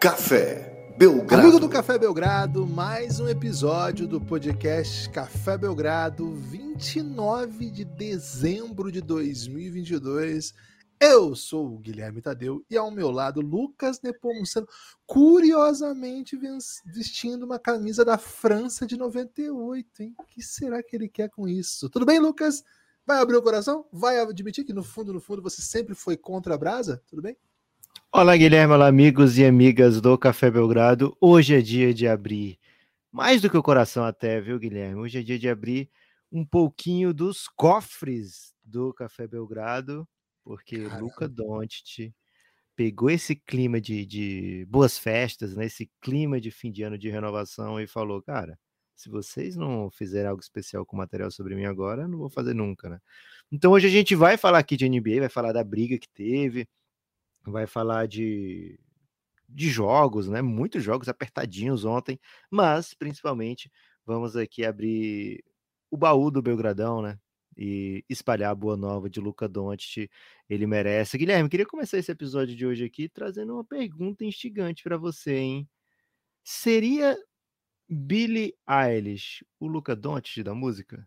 Café Belgrado. Amigo do Café Belgrado, mais um episódio do podcast Café Belgrado, 29 de dezembro de 2022. Eu sou o Guilherme Tadeu e ao meu lado Lucas Nepomuceno, curiosamente vestindo uma camisa da França de 98, hein? O que será que ele quer com isso? Tudo bem, Lucas? Vai abrir o coração? Vai admitir que no fundo, no fundo, você sempre foi contra a brasa? Tudo bem? Olá, Guilherme, olá, amigos e amigas do Café Belgrado. Hoje é dia de abrir, mais do que o coração até, viu, Guilherme? Hoje é dia de abrir um pouquinho dos cofres do Café Belgrado porque Caramba. Luca Doncic pegou esse clima de, de boas festas, né, esse clima de fim de ano de renovação e falou, cara, se vocês não fizerem algo especial com material sobre mim agora, não vou fazer nunca, né? Então hoje a gente vai falar aqui de NBA, vai falar da briga que teve, vai falar de, de jogos, né? Muitos jogos apertadinhos ontem, mas principalmente vamos aqui abrir o baú do Belgradão, né? e espalhar a boa nova de Luca Doncic, ele merece. Guilherme, queria começar esse episódio de hoje aqui trazendo uma pergunta instigante para você, hein? Seria Billie Eilish o Luca Doncic da música?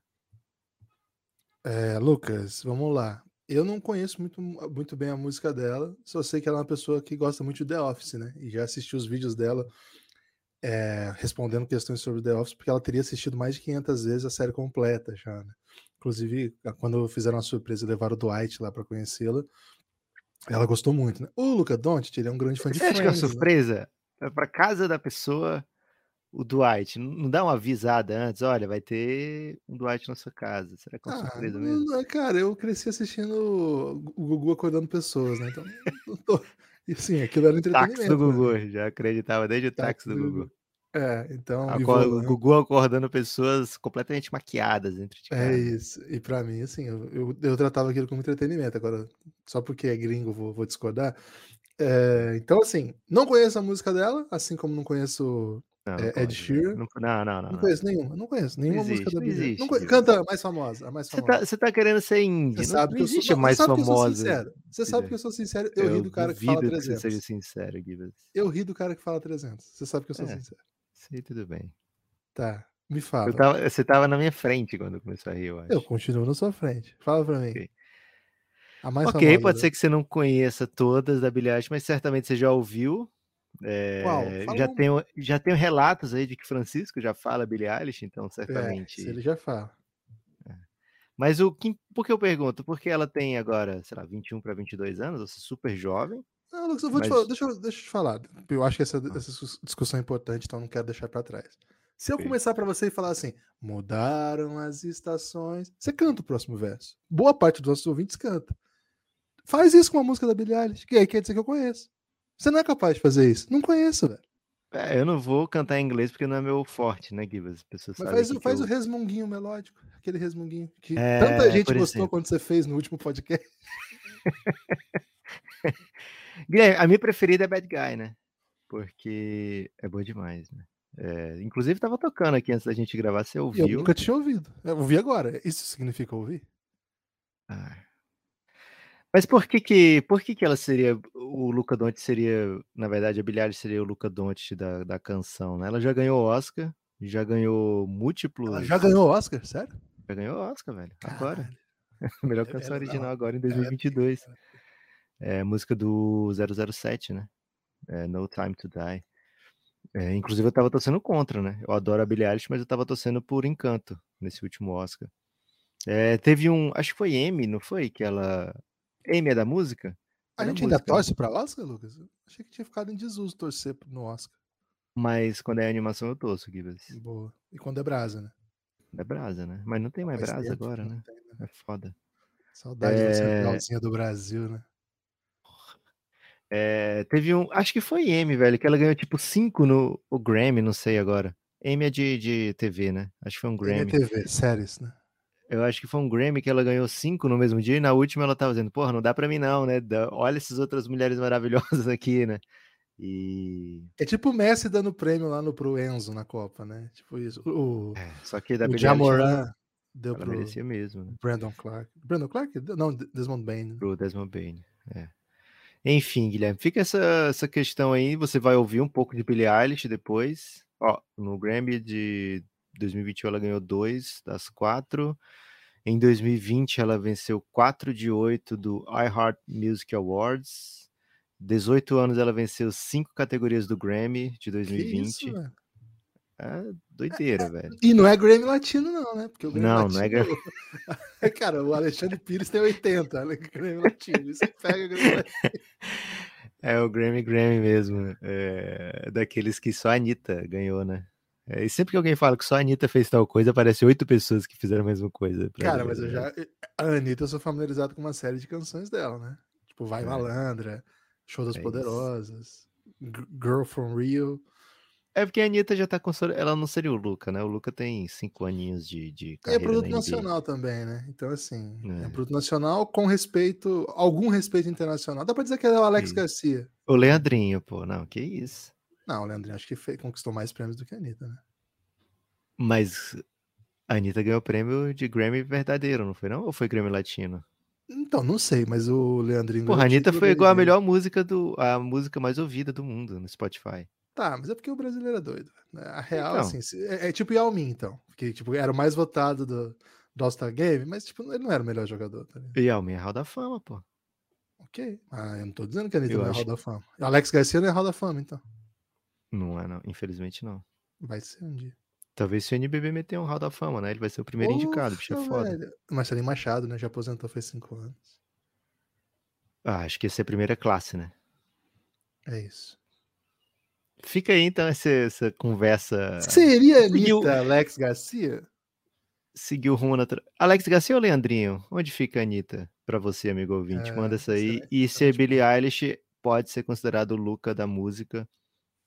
É, Lucas, vamos lá. Eu não conheço muito, muito bem a música dela, só sei que ela é uma pessoa que gosta muito de The Office, né? E já assisti os vídeos dela é, respondendo questões sobre The Office, porque ela teria assistido mais de 500 vezes a série completa já, né? Inclusive, quando fizeram a surpresa e levaram o Dwight lá para conhecê-la, ela gostou muito, né? O Luca Doncic, ele é um grande fã de Você Friends. Acho que a surpresa né? para casa da pessoa, o Dwight. Não dá uma avisada antes, olha, vai ter um Dwight na sua casa. Será que é uma ah, surpresa mesmo? Não, cara, eu cresci assistindo o Gugu acordando pessoas, né? Então, tô... e sim, aquilo era entretenimento. Táxi do Gugu, né? já acreditava desde o táxi, táxi do Gugu. É, então. o Gugu acordando pessoas completamente maquiadas de é casa. É isso. E para mim, assim, eu, eu, eu, tratava aquilo como entretenimento. Agora, só porque é gringo, vou, vou discordar. É, então, assim, não conheço a música dela, assim como não conheço não, é, Ed Sheeran. Não, não, não, não. Não conheço nenhuma. Não conheço nenhuma existe, música da Billie. Não conheço, canta a mais famosa. A mais famosa. Você, tá, você tá querendo ser indie. Você sabe não, que existe eu sou, a mais sabe famosa. Você sabe que eu sou sincero. Eu, eu ri do cara que fala 300. Que você seja sincero, Gibbs. Eu ri do cara que fala 300. Você sabe que eu sou é. sincero. Sei, tudo bem. Tá, me fala. Tava, você tava na minha frente quando começou a rir, eu acho. Eu continuo na sua frente. Fala pra mim. Ok, ok, pode ser que você não conheça todas da Billie Eilish, mas certamente você já ouviu. É, Qual? já, um... tenho, já tenho relatos aí de que Francisco já fala Billie Eilish, então certamente. É, ele já fala. É. Mas o que, por que eu pergunto? Porque ela tem agora, sei lá, 21 para 22 anos, você super jovem. Não, Lucas, eu vou mas... te falar, deixa, eu, deixa eu te falar. Eu acho que essa, ah. essa discussão é importante, então não quero deixar para trás. Se eu começar para você e falar assim, mudaram as estações, você canta o próximo verso. Boa parte dos nossos ouvintes canta. Faz isso com a música da Billie Eilish, que aí quer dizer que eu conheço. Você não é capaz de fazer isso? Não conheço, velho. É, eu não vou cantar em inglês porque não é meu forte, né, Gibas? Pessoas Mas faz, faz eu... o resmunguinho melódico, aquele resmunguinho que é, tanta gente gostou exemplo. quando você fez no último podcast. Guilherme, a minha preferida é Bad Guy, né? Porque é boa demais, né? É, inclusive estava tocando aqui antes da gente gravar, você ouviu? Eu nunca tinha ouvido. Eu ouvi agora. Isso significa ouvir? Ah. Mas por que que, por que que ela seria, o Luca Doncic seria, na verdade, a Billie seria o Luca Doncic da, da canção, né? Ela já ganhou Oscar, já ganhou múltiplos... Ela já ganhou Oscar, sério? Já ganhou Oscar, velho, agora. Melhor canção original agora em 2022. É, é música do 007, né? É, no Time to Die. É, inclusive eu tava torcendo contra, né? Eu adoro a Billie Eilish, mas eu tava torcendo por Encanto nesse último Oscar. É, teve um, acho que foi M, não foi? Que ela. M é da música? A gente ainda torce pra Oscar, Lucas? Achei que tinha ficado em desuso torcer no Oscar. Mas quando é animação eu torço, Gibbs. Boa. E quando é brasa, né? É brasa, né? Mas não tem mais brasa agora, né? Tem, né? É foda. Saudade é... da centralzinha do Brasil, né? É, teve um. Acho que foi M, velho, que ela ganhou tipo 5 no o Grammy, não sei agora. M é de, de TV, né? Acho que foi um Grammy. M é TV, séries, né? Eu acho que foi um Grammy que ela ganhou 5 no mesmo dia, e na última ela tava dizendo, porra, não dá pra mim não, né? Olha essas outras mulheres maravilhosas aqui, né? E. É tipo o Messi dando prêmio lá no pro Enzo na Copa, né? Tipo isso. O, é, só que da o Jamoran deu pro merecia mesmo. Né? Brandon Clark. Brandon Clark? Não, Desmond Bain. Pro Desmond Bain, é. Enfim, Guilherme, fica essa, essa questão aí. Você vai ouvir um pouco de Billie Eilish depois. Ó, no Grammy de 2021 ela ganhou dois das quatro. Em 2020 ela venceu quatro de oito do iHeart Music Awards. 18 anos ela venceu cinco categorias do Grammy de 2020. isso, velho? é doideira, velho. E não é Grammy Latino, não, né? Porque o Grammy Não, Latino, não é Grammy. Cara, o Alexandre Pires tem 80, né? Grammy Latino. Isso pega Grammy Latino. É o Grammy Grammy mesmo. É, daqueles que só a Anitta ganhou, né? É, e sempre que alguém fala que só a Anitta fez tal coisa, aparece oito pessoas que fizeram a mesma coisa. Cara, mas eu já. A Anitta, eu sou familiarizado com uma série de canções dela, né? Tipo, Vai É. Malandra, Show das É. Poderosas, G- Girl from Rio. É porque a Anitta já tá com. Ela não seria o Luca, né? O Luca tem cinco aninhos de, de E é produto na nacional também, né? Então, assim, é. É. produto nacional com respeito, algum respeito internacional. Dá pra dizer que é o Alex. Garcia. O Leandrinho, pô, não, que isso. Não, o Leandrinho acho que fe- conquistou mais prêmios do que a Anitta, né? Mas a Anitta ganhou o prêmio de Grammy verdadeiro, não foi não? Ou foi Grammy Latino? Então, não sei, mas o Leandrinho. Porra, a Anitta foi igual a melhor música do. a música mais ouvida do mundo no Spotify. Tá, mas é porque o brasileiro é doido. né? A real, Então. assim, é, é tipo Yao Ming, então. Que tipo, era o mais votado do, do All-Star Game, mas tipo, ele não era o melhor jogador, tá ligado? E a minha Hall da Fama, pô. Ok. Ah, eu não tô dizendo que a Anitta Eu não é acho- Hall da Fama. Alex Garcia não é Hall da Fama, então. Não é, não. Infelizmente não. Vai ser um dia. Talvez se o NBB meter um Hall da Fama, né? Ele vai ser o primeiro indicado, bicho é foda. velho. Marcelinho Machado, né? Já aposentou faz cinco anos. Ah, acho que esse é a primeira classe, né? É isso. Fica aí então essa, essa conversa. Seria Seguiu- Anitta Alex Garcia? Seguiu o rumo natural. Alex Garcia ou Leandrinho? Onde fica a Anitta? Pra você, amigo ouvinte. É, Manda essa aí. excelente, E se excelente Billie Eilish pode ser considerado o Luca da música.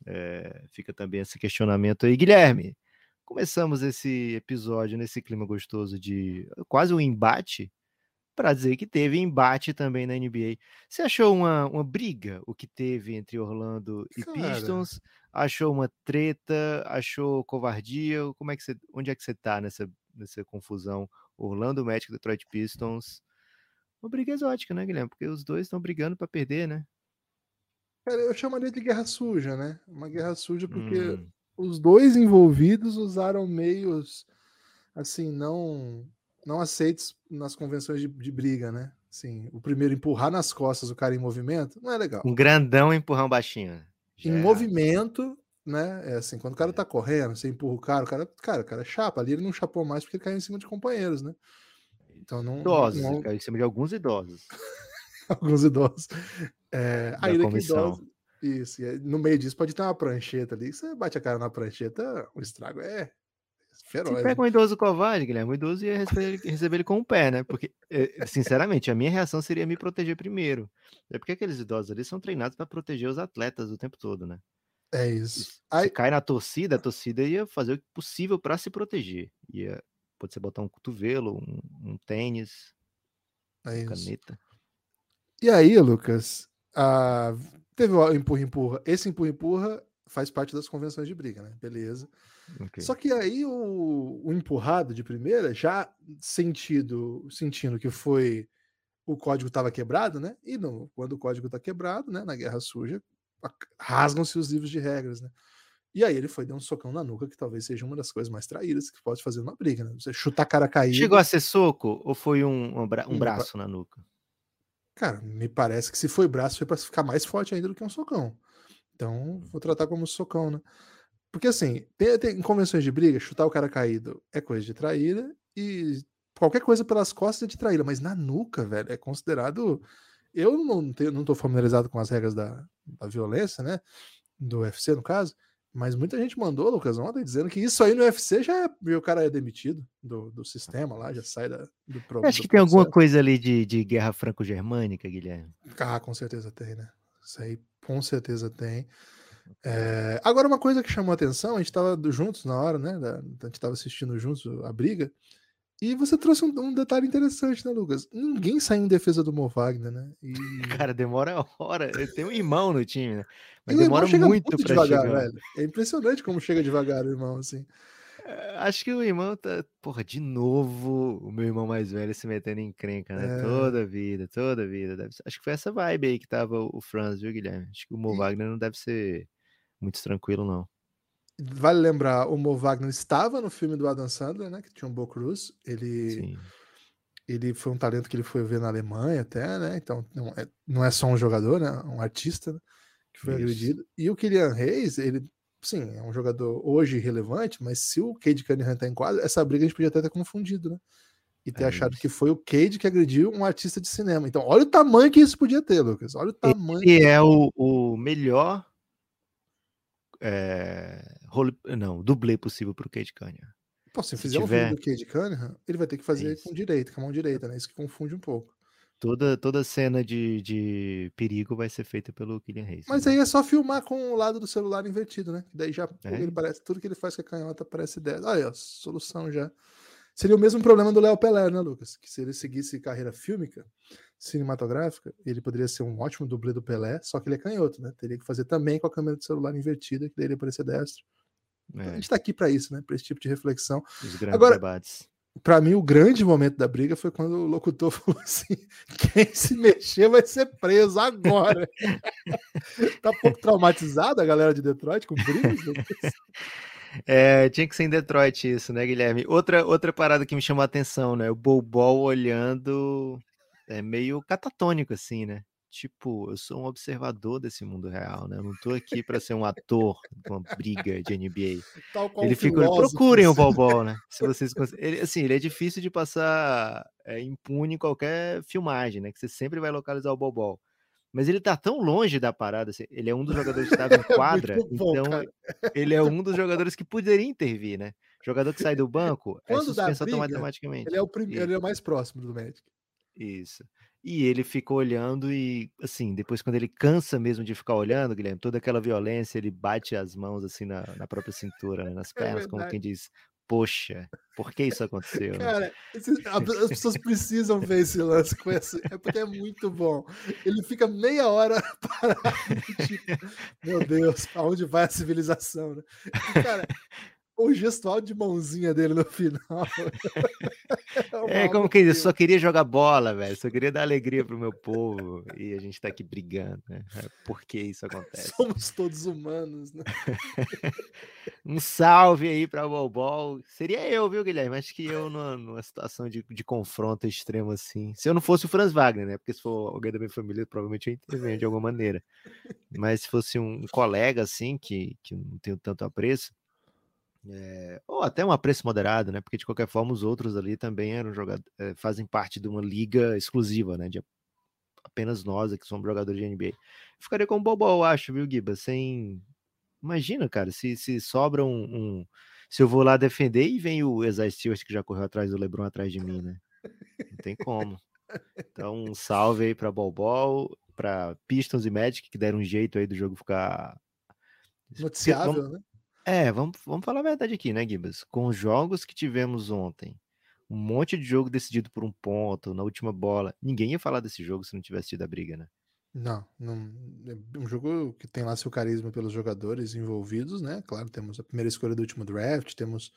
É, fica também esse questionamento aí. Guilherme, começamos esse episódio nesse clima gostoso de quase um embate para dizer que teve embate também na NBA. Você achou uma, uma briga o que teve entre Orlando e Cara. Pistons? Achou uma treta? Achou covardia? Como é que você, onde é que você tá nessa, nessa confusão? Orlando Magic, Detroit Pistons. Uma briga exótica, né, Guilherme? Porque os dois estão brigando para perder, né? Cara, eu chamaria de guerra suja, né? Uma guerra suja porque Hum, os dois envolvidos usaram meios assim não não aceitos nas convenções de, de briga, né? Assim, o primeiro empurrar nas costas o cara em movimento não é legal. um grandão empurrar um baixinho. Já Em é movimento, né? É assim, quando o cara tá correndo, você empurra o cara, o cara, cara, o cara chapa ali, ele não chapou mais porque ele caiu em cima de companheiros, né? Então não, Idosos, não- caiu em cima de alguns idosos. alguns idosos. É, Da aí daqui comissão. idosos. Isso, no meio disso pode ter uma prancheta ali. Você bate a cara na prancheta, o estrago é feroz. Se né? pega um idoso covarde, Guilherme, o idoso ia receber ele, receber ele com o pé, né? Porque, eh, sinceramente, a minha reação seria me proteger primeiro. É porque aqueles idosos ali são treinados para proteger os atletas o tempo todo, né? É isso. se Aí, cai na torcida, a torcida ia fazer o possível para se proteger. Ia, pode ser botar um cotovelo, um, um tênis, é caneta. E aí, Lucas, a- teve o empurra-empurra. Esse empurra-empurra faz parte das convenções de briga, né? Beleza. Ok. Só que aí o, o empurrado de primeira, já sentido, sentindo que foi o código estava quebrado, né? E no, quando o código está quebrado, né? Na guerra suja, a- rasgam-se os livros de regras, né? E aí ele foi dar um socão na nuca, que talvez seja uma das coisas mais traídas que pode fazer numa briga, né? Você chutar cara caído. Chegou a ser soco ou foi um, um, bra- um bra- braço na nuca? Cara, me parece que se foi braço foi para ficar mais forte ainda do que um socão. Então, vou tratar como socão, né? Porque assim, tem, tem- em convenções de briga, chutar o cara caído é coisa de traíra e qualquer coisa pelas costas é de traíra, mas na nuca, velho, é considerado. Eu não, tenho, não tô familiarizado com as regras da, da violência, né? Do UFC, no caso, mas muita gente mandou, Lucas, ontem, dizendo que isso aí no UFC já é, o cara é demitido do, do sistema lá, já sai da, do pro- Acho que tem alguma coisa ali de, de guerra franco-germânica, Guilherme. Ah, com certeza tem, né? Isso aí com certeza tem. É, agora, uma coisa que chamou a atenção, a gente estava juntos na hora, né? a gente estava assistindo juntos a briga, e você trouxe um, um detalhe interessante, né, Lucas? Ninguém saiu em defesa do Mo Wagner, né? E, Cara, demora hora. Eu tenho um irmão no time, né? Mas demora chega muito para devagar, chegar. velho. É impressionante como chega devagar o irmão, assim. Acho que o irmão tá. Porra, de novo o meu irmão mais velho se metendo em encrenca, né? É. Toda vida, toda vida. Acho que foi essa vibe aí que tava o Franz, viu, Guilherme? Acho que o Mo E- Wagner não deve ser muito tranquilo, não. Vale lembrar, o Mo Wagner estava no filme do Adam Sandler, né? Que tinha o Bo Cruz. Ele, Sim. ele foi um talento que ele foi ver na Alemanha até, né? Então não é, não é só um jogador, né? Um artista né, que foi Isso. agredido. E o Kylian Reis, ele, sim, é um jogador hoje relevante, mas se o Cade Cunningham tá em quadro, essa briga a gente podia até ter confundido, né? E ter É achado isso. que foi o Cade que agrediu um artista de cinema. Então, olha o tamanho que isso podia ter, Lucas. Olha o tamanho. Ele é o, o melhor. é, role- não, dublê possível pro Kate Cunningham. Pô, se se fizer um tiver- filme do Cade Cunningham, ele vai ter que fazer isso. com direita, com a mão direita, né? Isso que confunde um pouco. Toda, toda cena de, de perigo vai ser feita pelo Killian Hayes. Mas né? aí é só filmar com o lado do celular invertido, né? Daí já É. ele parece, tudo que ele faz com a canhota parece 10. Olha, aí, ó, solução já. Seria o mesmo problema do Léo Pelé, né, Lucas? Que se ele seguisse carreira fílmica, cinematográfica, ele poderia ser um ótimo dublê do Pelé, só que ele é canhoto, né? Teria que fazer também com a câmera do celular invertida, que daí ele ia parecer destro. Então, a É, gente tá aqui pra isso, né? Pra esse tipo de reflexão. os grandes Agora- debates. Pra mim, o grande momento da briga foi quando o locutor falou assim: quem se mexer vai ser preso agora. tá um pouco traumatizada a galera de Detroit com brigas? É, tinha que ser em Detroit isso, né, Guilherme? Outra, outra parada que me chamou a atenção, né? O Bobol olhando é meio catatônico, assim, né? Tipo, eu sou um observador desse mundo real, né? Eu não tô aqui para ser um ator de uma briga de NBA. Ele fica, procurem o assim. Bobol, né? Se vocês ele, assim, ele é difícil de passar é, impune em qualquer filmagem, né? Que você sempre vai localizar o Bobol. Mas ele tá tão longe da parada, assim, ele é um dos jogadores que estava em quadra, É muito bom, então cara. ele é um dos jogadores que poderia intervir, né? Jogador que sai do banco é Quando dá suspenso briga, automaticamente. Ele é o primeiro, ele é o mais próximo do Magic. Isso. E ele ficou olhando e, assim, depois quando ele cansa mesmo de ficar olhando, Guilherme, toda aquela violência, ele bate as mãos assim na, na própria cintura, né, nas É pernas, como verdade. quem diz, poxa, por que isso aconteceu? né?" Cara, as pessoas precisam ver esse lance com esse. É porque é muito bom. Ele fica meia hora parado, tipo, meu Deus, aonde vai a civilização, né? E, cara, o gestual de mãozinha dele no final. uma É como que- só queria jogar bola, velho, só queria dar alegria pro meu povo e a gente tá aqui brigando, né? É, Por que isso acontece? Somos todos humanos, né? Um salve aí pra Bobol. Seria eu, viu, Guilherme? Acho que eu numa, numa situação de, de confronto extremo assim. Se eu não fosse o Franz Wagner, né? Porque se for alguém da minha família, provavelmente eu intervenho de alguma maneira. Mas se fosse um colega assim, que, que não tenho tanto apreço, é, ou até um apreço moderado, né? Porque de qualquer forma os outros ali também eram jogadores, fazem parte de uma liga exclusiva, né? De apenas nós aqui somos jogadores de NBA. Ficaria com o Bobol, eu acho, viu, Giba? Sem. Imagina, cara, se, se sobra um, um- Se eu vou lá defender e vem o Isaiah Stewart que já correu atrás do Lebron atrás de mim, né? Não tem como. Então, um salve aí pra Bobol, pra Pistons e Magic, que deram um jeito aí do jogo ficar. Noticiável, Vamos- né? É, vamos, vamos falar a verdade aqui, né, Gibas? Com os jogos que tivemos ontem, um monte de jogo decidido por um ponto, na última bola, ninguém ia falar desse jogo se não tivesse tido a briga, né? Não, não, é um jogo que tem lá seu carisma pelos jogadores envolvidos, né? Claro, temos a primeira escolha do último draft, temos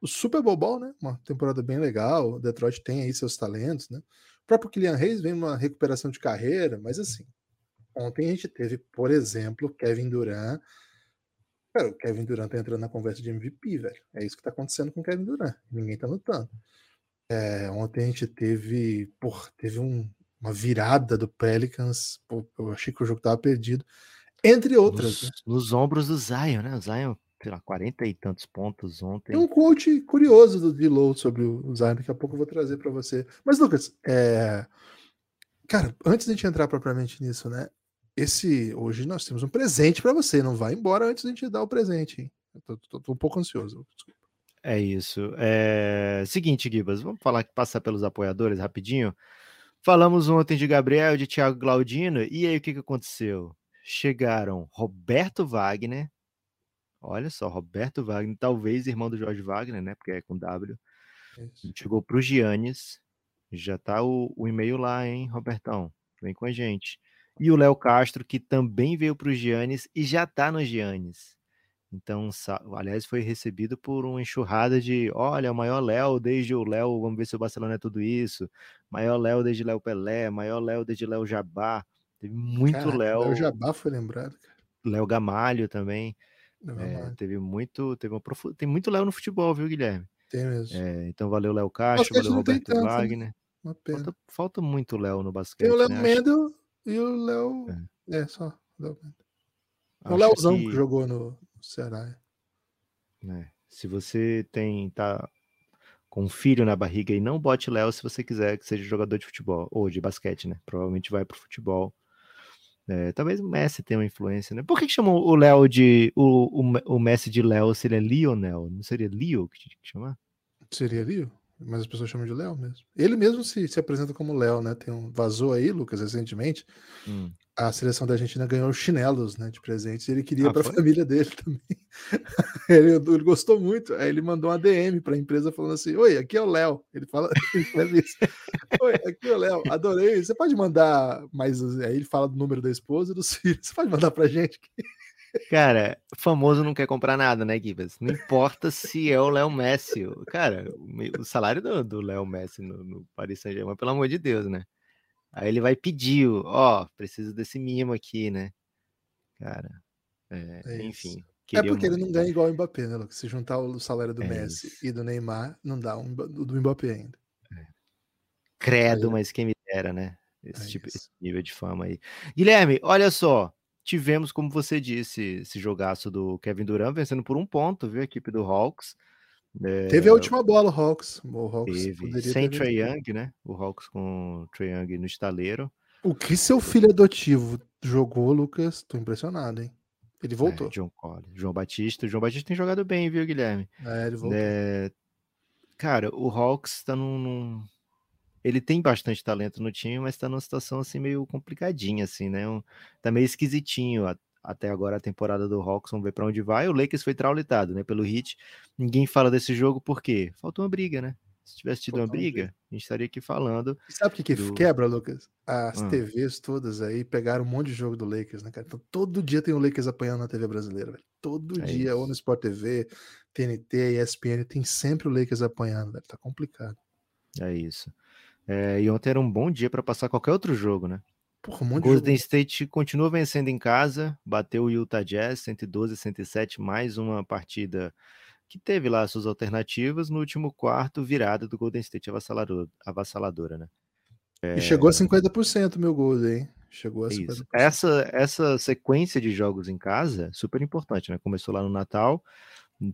o Super Bowl, né? Uma temporada bem legal. O Detroit tem aí seus talentos, né? O próprio Kylian Reis vem uma recuperação de carreira, mas assim, ontem a gente teve, por exemplo, Kevin Durant. Cara, o Kevin Durant tá entrando na conversa de MVP, velho. É isso que tá acontecendo com o Kevin Durant. Ninguém tá notando. É, ontem a gente teve, por, teve um, uma virada do Pelicans. Pô, eu achei que o jogo tava perdido. Entre outras. Nos, né? nos ombros do Zion, né? O Zion, sei lá, 40 e tantos pontos ontem. Tem um quote curioso do D-Low sobre o Zion, daqui a pouco eu vou trazer para você. Mas, Lucas, é... cara, antes de a gente entrar propriamente nisso, né? Esse hoje nós temos um presente para você. Não vai embora antes de a gente dar o presente, hein? Eu tô, tô- tô um pouco ansioso. Desculpa. É isso. É... Seguinte, Gibas, vamos falar que passar pelos apoiadores rapidinho. Falamos ontem de Gabriel, de Thiago Glaudino, e aí o que, que aconteceu? Chegaram Roberto Wagner, olha só, Roberto Wagner, talvez irmão do Jorge Wagner, né? Porque é com W. Isso. Chegou pro Giannis, já tá o, o e-mail lá, hein, Robertão? Vem com a gente. E o Léo Castro, que também veio pro Giannis e já tá no Giannis. Então, aliás, foi recebido por uma enxurrada de, olha, o maior Léo desde o Léo, vamos ver se o Barcelona é tudo isso, maior Léo desde Léo Pelé, maior Léo desde Léo Jabá, teve muito Léo. Léo Jabá foi lembrado. Léo Gamalho também. É, teve muito, teve uma profu... tem muito Léo no futebol, viu, Guilherme? Tem mesmo. É, então valeu Léo Castro, valeu Roberto tanto, Wagner. Né? Falta, falta, muito Léo no basquete. Tem o Léo né? Mendo e o Léo. É, é só. O Léozão que... que... jogou no Ceará. É. Se você tem. tá com um filho na barriga e não bote Léo se você quiser que seja jogador de futebol ou de basquete, né? Provavelmente vai pro futebol. É, talvez o Messi tenha uma influência, né? Por que, que chamam o Léo de. O, o, o, Messi de Léo se ele é Lionel? Não seria Leo que tinha que chamar? Seria Leo, mas as pessoas chamam de Léo mesmo. Ele mesmo se, se apresenta como Léo, né? Tem um, vazou aí, Lucas, recentemente. Hum a seleção da Argentina ganhou chinelos né, de presentes ele queria ah, para a família dele também. ele, ele, gostou muito. Aí ele mandou uma DM para a empresa falando assim: Oi, aqui é o Léo. Ele fala ele isso. Oi, aqui é o Léo. Adorei. Você pode mandar mais. Aí ele fala do número da esposa e dos filhos. Você pode mandar para gente? Cara, famoso não quer comprar nada, né, Gibas? Não importa se é o Léo Messi. Cara, o salário do Léo Messi no, no Paris Saint-Germain, pelo amor de Deus, né? Aí ele vai pedir, ó, oh, preciso desse mimo aqui, né? Cara, é, é enfim. É porque ele não ganha igual o Mbappé, né, Lucas? Se juntar o salário do é Messi isso. e do Neymar, não dá um do Mbappé ainda. É. Credo, mas quem me dera, né? Esse, é tipo, esse nível de fama aí. Guilherme, olha só. Tivemos, como você disse, esse jogaço do Kevin Durant vencendo por um ponto, viu? A equipe do Hawks. É, teve a última bola, o Hawks. O Hawks teve. Sem Trae Young, né? O Hawks com o Trae Young no estaleiro. O que seu filho adotivo jogou, Lucas? Tô impressionado, hein? Ele voltou. É, John Cole, João Batista. O João Batista tem jogado bem, viu, Guilherme? É, ele voltou. É... Cara, o Hawks tá num, num, Ele tem bastante talento no time, mas tá numa situação assim meio complicadinha, assim, né? Um... Tá meio esquisitinho até agora a temporada do Hawks, vamos ver para onde vai. O Lakers foi traulitado, né, pelo Heat. Ninguém fala desse jogo porque faltou uma briga, né? Se tivesse tido uma briga, a gente estaria aqui falando. E sabe o que, que do... quebra, Lucas? As ah. TVs todas aí pegaram um monte de jogo do Lakers, né, cara? Então todo dia tem o Lakers apanhando na TV brasileira, velho. Todo é dia, isso. ou no Sport TV, TNT, ESPN, tem sempre o Lakers apanhando, velho. Tá complicado. É isso. É, e ontem era um bom dia para passar qualquer outro jogo, né? Porra, um Golden State continua vencendo em casa, bateu o Utah Jazz 112 a 107, mais uma partida que teve lá suas alternativas. No último quarto, virada do Golden State avassalador, avassaladora, né? É... E chegou a 50% meu Golden, hein? Chegou a 50%. Isso. Essa, essa sequência de jogos em casa, super importante, né? Começou lá no Natal,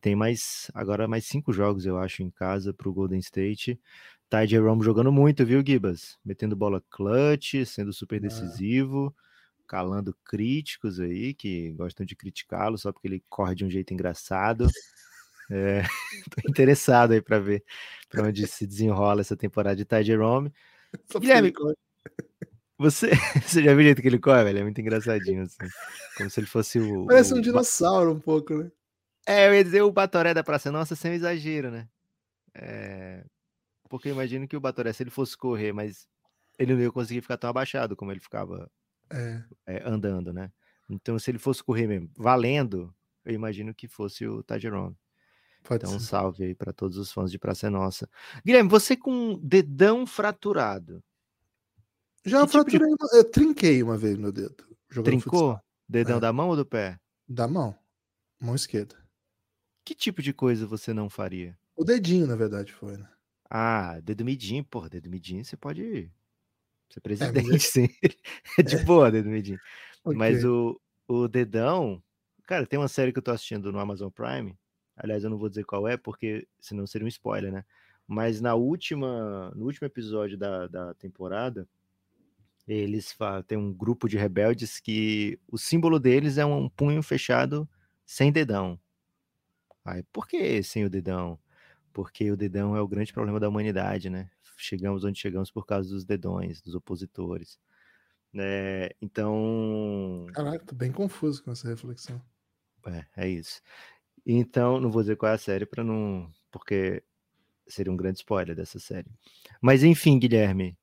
tem mais, agora mais cinco jogos, eu acho, em casa para o Golden State. Ty Jerome jogando muito, viu, Gibas? Metendo bola clutch, sendo super é. decisivo, calando críticos aí que gostam de criticá-lo só porque ele corre de um jeito engraçado. É, tô interessado aí para ver para onde se desenrola essa temporada de Ty Jerome. Guilherme, você, você já viu o jeito que ele corre, velho? É muito engraçadinho, assim. Como se ele fosse o. Parece o... um dinossauro um pouco, né? É, eu ia dizer o Batoré da Praça Nossa sem exagero, né? É, porque eu imagino que o Batoré, se ele fosse correr, mas ele não ia conseguir ficar tão abaixado como ele ficava é. É, andando, né? Então, se ele fosse correr mesmo, valendo, eu imagino que fosse o Tajerome. então, ser. salve aí para todos os fãs de Praça Nossa. Guilherme, você com dedão fraturado. Já que fraturei, tipo de... eu trinquei uma vez meu dedo. Trincou? Futsal. Dedão é. da mão ou do pé? Da mão. Mão esquerda. Que tipo de coisa você não faria? O dedinho, na verdade, foi, né? Ah, dedo midinho, porra, dedo midinho você pode ser é, presidente, é, sim. É de boa, dedo midinho. Okay. Mas o, o dedão, cara, tem uma série que eu tô assistindo no Amazon Prime. Aliás, eu não vou dizer qual é, porque senão seria um spoiler, né? Mas na última, no último episódio da, da temporada, eles têm um grupo de rebeldes que o símbolo deles é um punho fechado sem dedão. Aí, por que sem o dedão? Porque o dedão é o grande problema da humanidade, né? Chegamos onde chegamos por causa dos dedões, dos opositores. né? então. Caraca, tô bem confuso com essa reflexão. É, é isso. Então, não vou dizer qual é a série para não. Porque seria um grande spoiler dessa série. Mas enfim, Guilherme.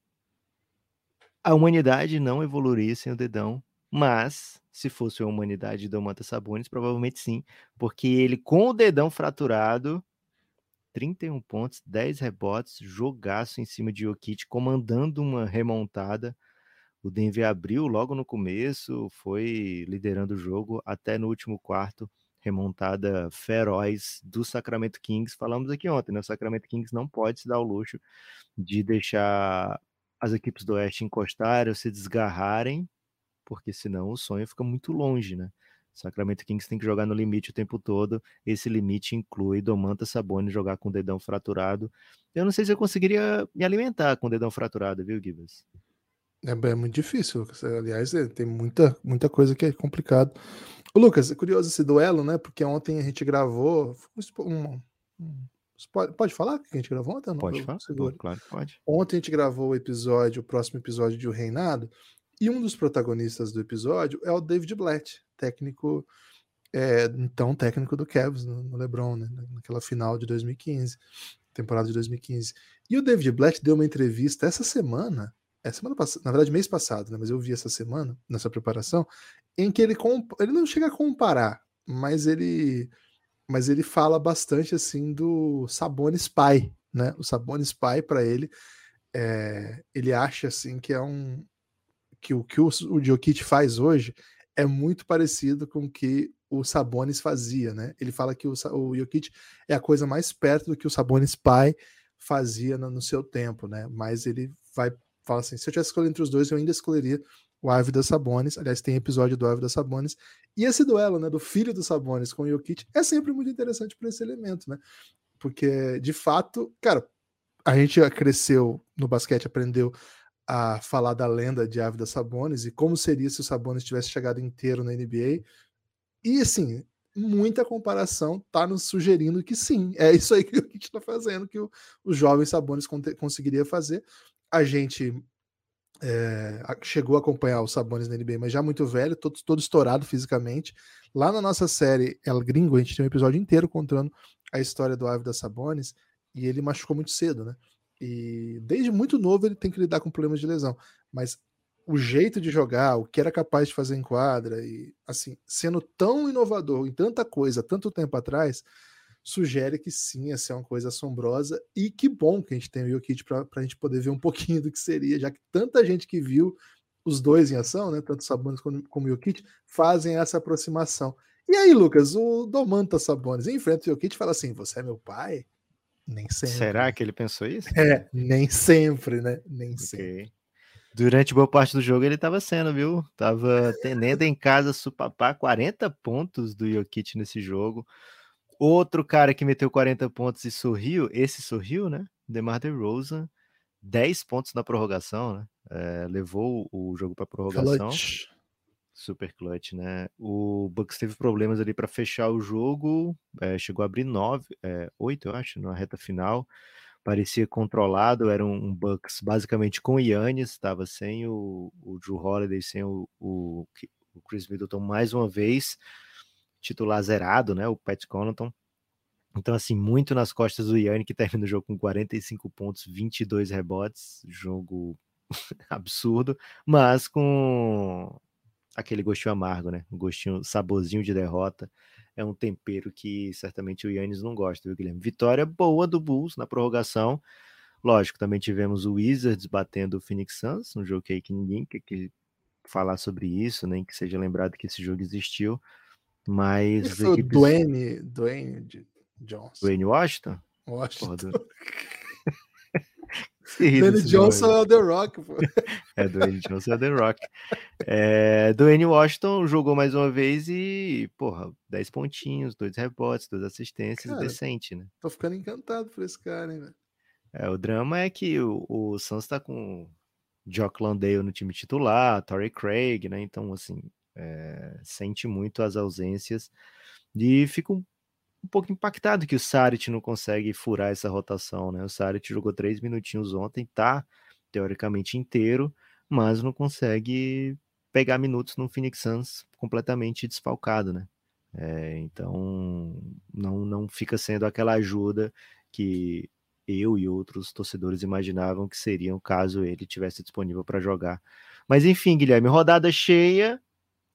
A humanidade não evoluiria sem o dedão, mas Se fosse a humanidade do Manta Sabonis, provavelmente sim, porque ele com o dedão fraturado, 31 pontos, 10 rebotes, jogaço em cima de Jokic, comandando uma remontada. O Denver abriu logo no começo, foi liderando o jogo até no último quarto, remontada feroz do Sacramento Kings. Falamos aqui ontem, né? O Sacramento Kings não pode se dar o luxo de deixar as equipes do Oeste encostarem ou se desgarrarem, porque senão o sonho fica muito longe, né? Sacramento Kings tem que jogar no limite o tempo todo. Esse limite inclui Domantas Sabonis jogar com o dedão fraturado. Eu não sei se eu conseguiria me alimentar com o dedão fraturado, viu, Gibbs? É, é muito difícil, Lucas. Aliás, é, tem muita, muita coisa que é complicado. Ô, Lucas, é curioso esse duelo, né? Porque ontem a gente gravou. Um, um, pode, pode falar que a gente gravou ontem? Não? Pode falar, claro que pode. Ontem a gente gravou o episódio, o próximo episódio de O Reinado, e um dos protagonistas do episódio é o David Blatt, técnico, é, então técnico do Cavs no, no LeBron, né? naquela final de 2015, temporada de 2015. E o David Blatt deu uma entrevista essa semana é semana passada, na verdade mês passado, né, mas eu vi essa semana nessa preparação em que ele ele não chega a comparar, mas ele mas ele fala bastante assim do Sabonis pai, né? O Sabonis pai para ele é, ele acha assim que é um que o que o, o Jokic faz hoje é muito parecido com o que o Sabonis fazia, né? Ele fala que o, o Jokic é a coisa mais perto do que o Sabonis pai fazia no, no seu tempo, né? Mas ele vai fala assim: se eu tivesse escolhido entre os dois, eu ainda escolheria o Ávila Sabonis. Aliás, tem episódio do Ávila Sabonis. E esse duelo, né, do filho do Sabonis com o Jokic é sempre muito interessante por esse elemento, né? Porque, de fato, cara, a gente cresceu no basquete, aprendeu a falar da lenda de Ávila Sabonis e como seria se o Sabonis tivesse chegado inteiro na NBA. E, assim, muita comparação tá nos sugerindo que sim, é isso aí que a gente está fazendo, que o, o jovem Sabonis conseguiria fazer a gente é, chegou a acompanhar o Sabonis na NBA, mas já muito velho, todo, todo estourado fisicamente. Lá na nossa série El Gringo, a gente tem um episódio inteiro contando a história do Ávila Sabonis e ele machucou muito cedo, né? E desde muito novo ele tem que lidar com problemas de lesão, mas o jeito de jogar, o que era capaz de fazer em quadra e assim, sendo tão inovador em tanta coisa, tanto tempo atrás, sugere que sim, essa é uma coisa assombrosa e que bom que a gente tem o Jokic para a gente poder ver um pouquinho do que seria, já que tanta gente que viu os dois em ação, né, tanto Sabonis como, o Jokic, fazem essa aproximação. E aí, Lucas, o Domantas Sabonis enfrenta o Jokic e fala assim, você é meu pai? Nem sempre. Será que ele pensou isso? É, nem sempre, né? Nem okay. sempre. Durante boa parte do jogo ele estava sendo, viu? Tava tendendo em casa supapar 40 pontos do Jokic nesse jogo. Outro cara que meteu 40 pontos e sorriu, esse sorriu, né? DeMar DeRozan, 10 pontos na prorrogação, né? É, levou o jogo para prorrogação. Clutch. Super clutch, né? O Bucks teve problemas ali para fechar o jogo, é, chegou a abrir 9, é, 8, eu acho, na reta final. Parecia controlado, era um, Bucks basicamente com o Yannis, estava sem o, o Drew Holiday, sem o, o, o Chris Middleton mais uma vez titular zerado, né? O Pat Connaughton. Então, assim, muito nas costas do Yanni, que termina o jogo com 45 pontos, 22 rebotes, jogo absurdo, mas com aquele gostinho amargo, né? Um gostinho, saborzinho de derrota. É um tempero que certamente o Yannis não gosta, viu, Guilherme? Vitória boa do Bulls na prorrogação. Lógico, também tivemos o Wizards batendo o Phoenix Suns, um jogo aí que ninguém quer que falar sobre isso, nem que seja lembrado que esse jogo existiu. Mas. Esse equipes... Dwayne, Dwayne Johnson. Dwayne Washington? Washington. Porra. Dwayne Johnson é o The Rock, pô. É, Dwayne Johnson é o The Rock. É, Dwayne Washington jogou mais uma vez e, porra, 10 pontinhos, dois rebotes, duas assistências, cara, decente, né? Tô ficando encantado por esse cara, hein, velho. É, o drama é que o, o Suns tá com Jock Landale no time titular, Torrey Craig, né? Então, assim, é, sente muito as ausências e fica um, um, pouco impactado que o Sarit não consegue furar essa rotação, né? O Sarit jogou três minutinhos ontem, tá teoricamente inteiro, mas não consegue pegar minutos no Phoenix Suns completamente desfalcado, né? É, então não, não fica sendo aquela ajuda que eu e outros torcedores imaginavam que seriam caso ele tivesse disponível para jogar. Mas enfim, Guilherme, rodada cheia,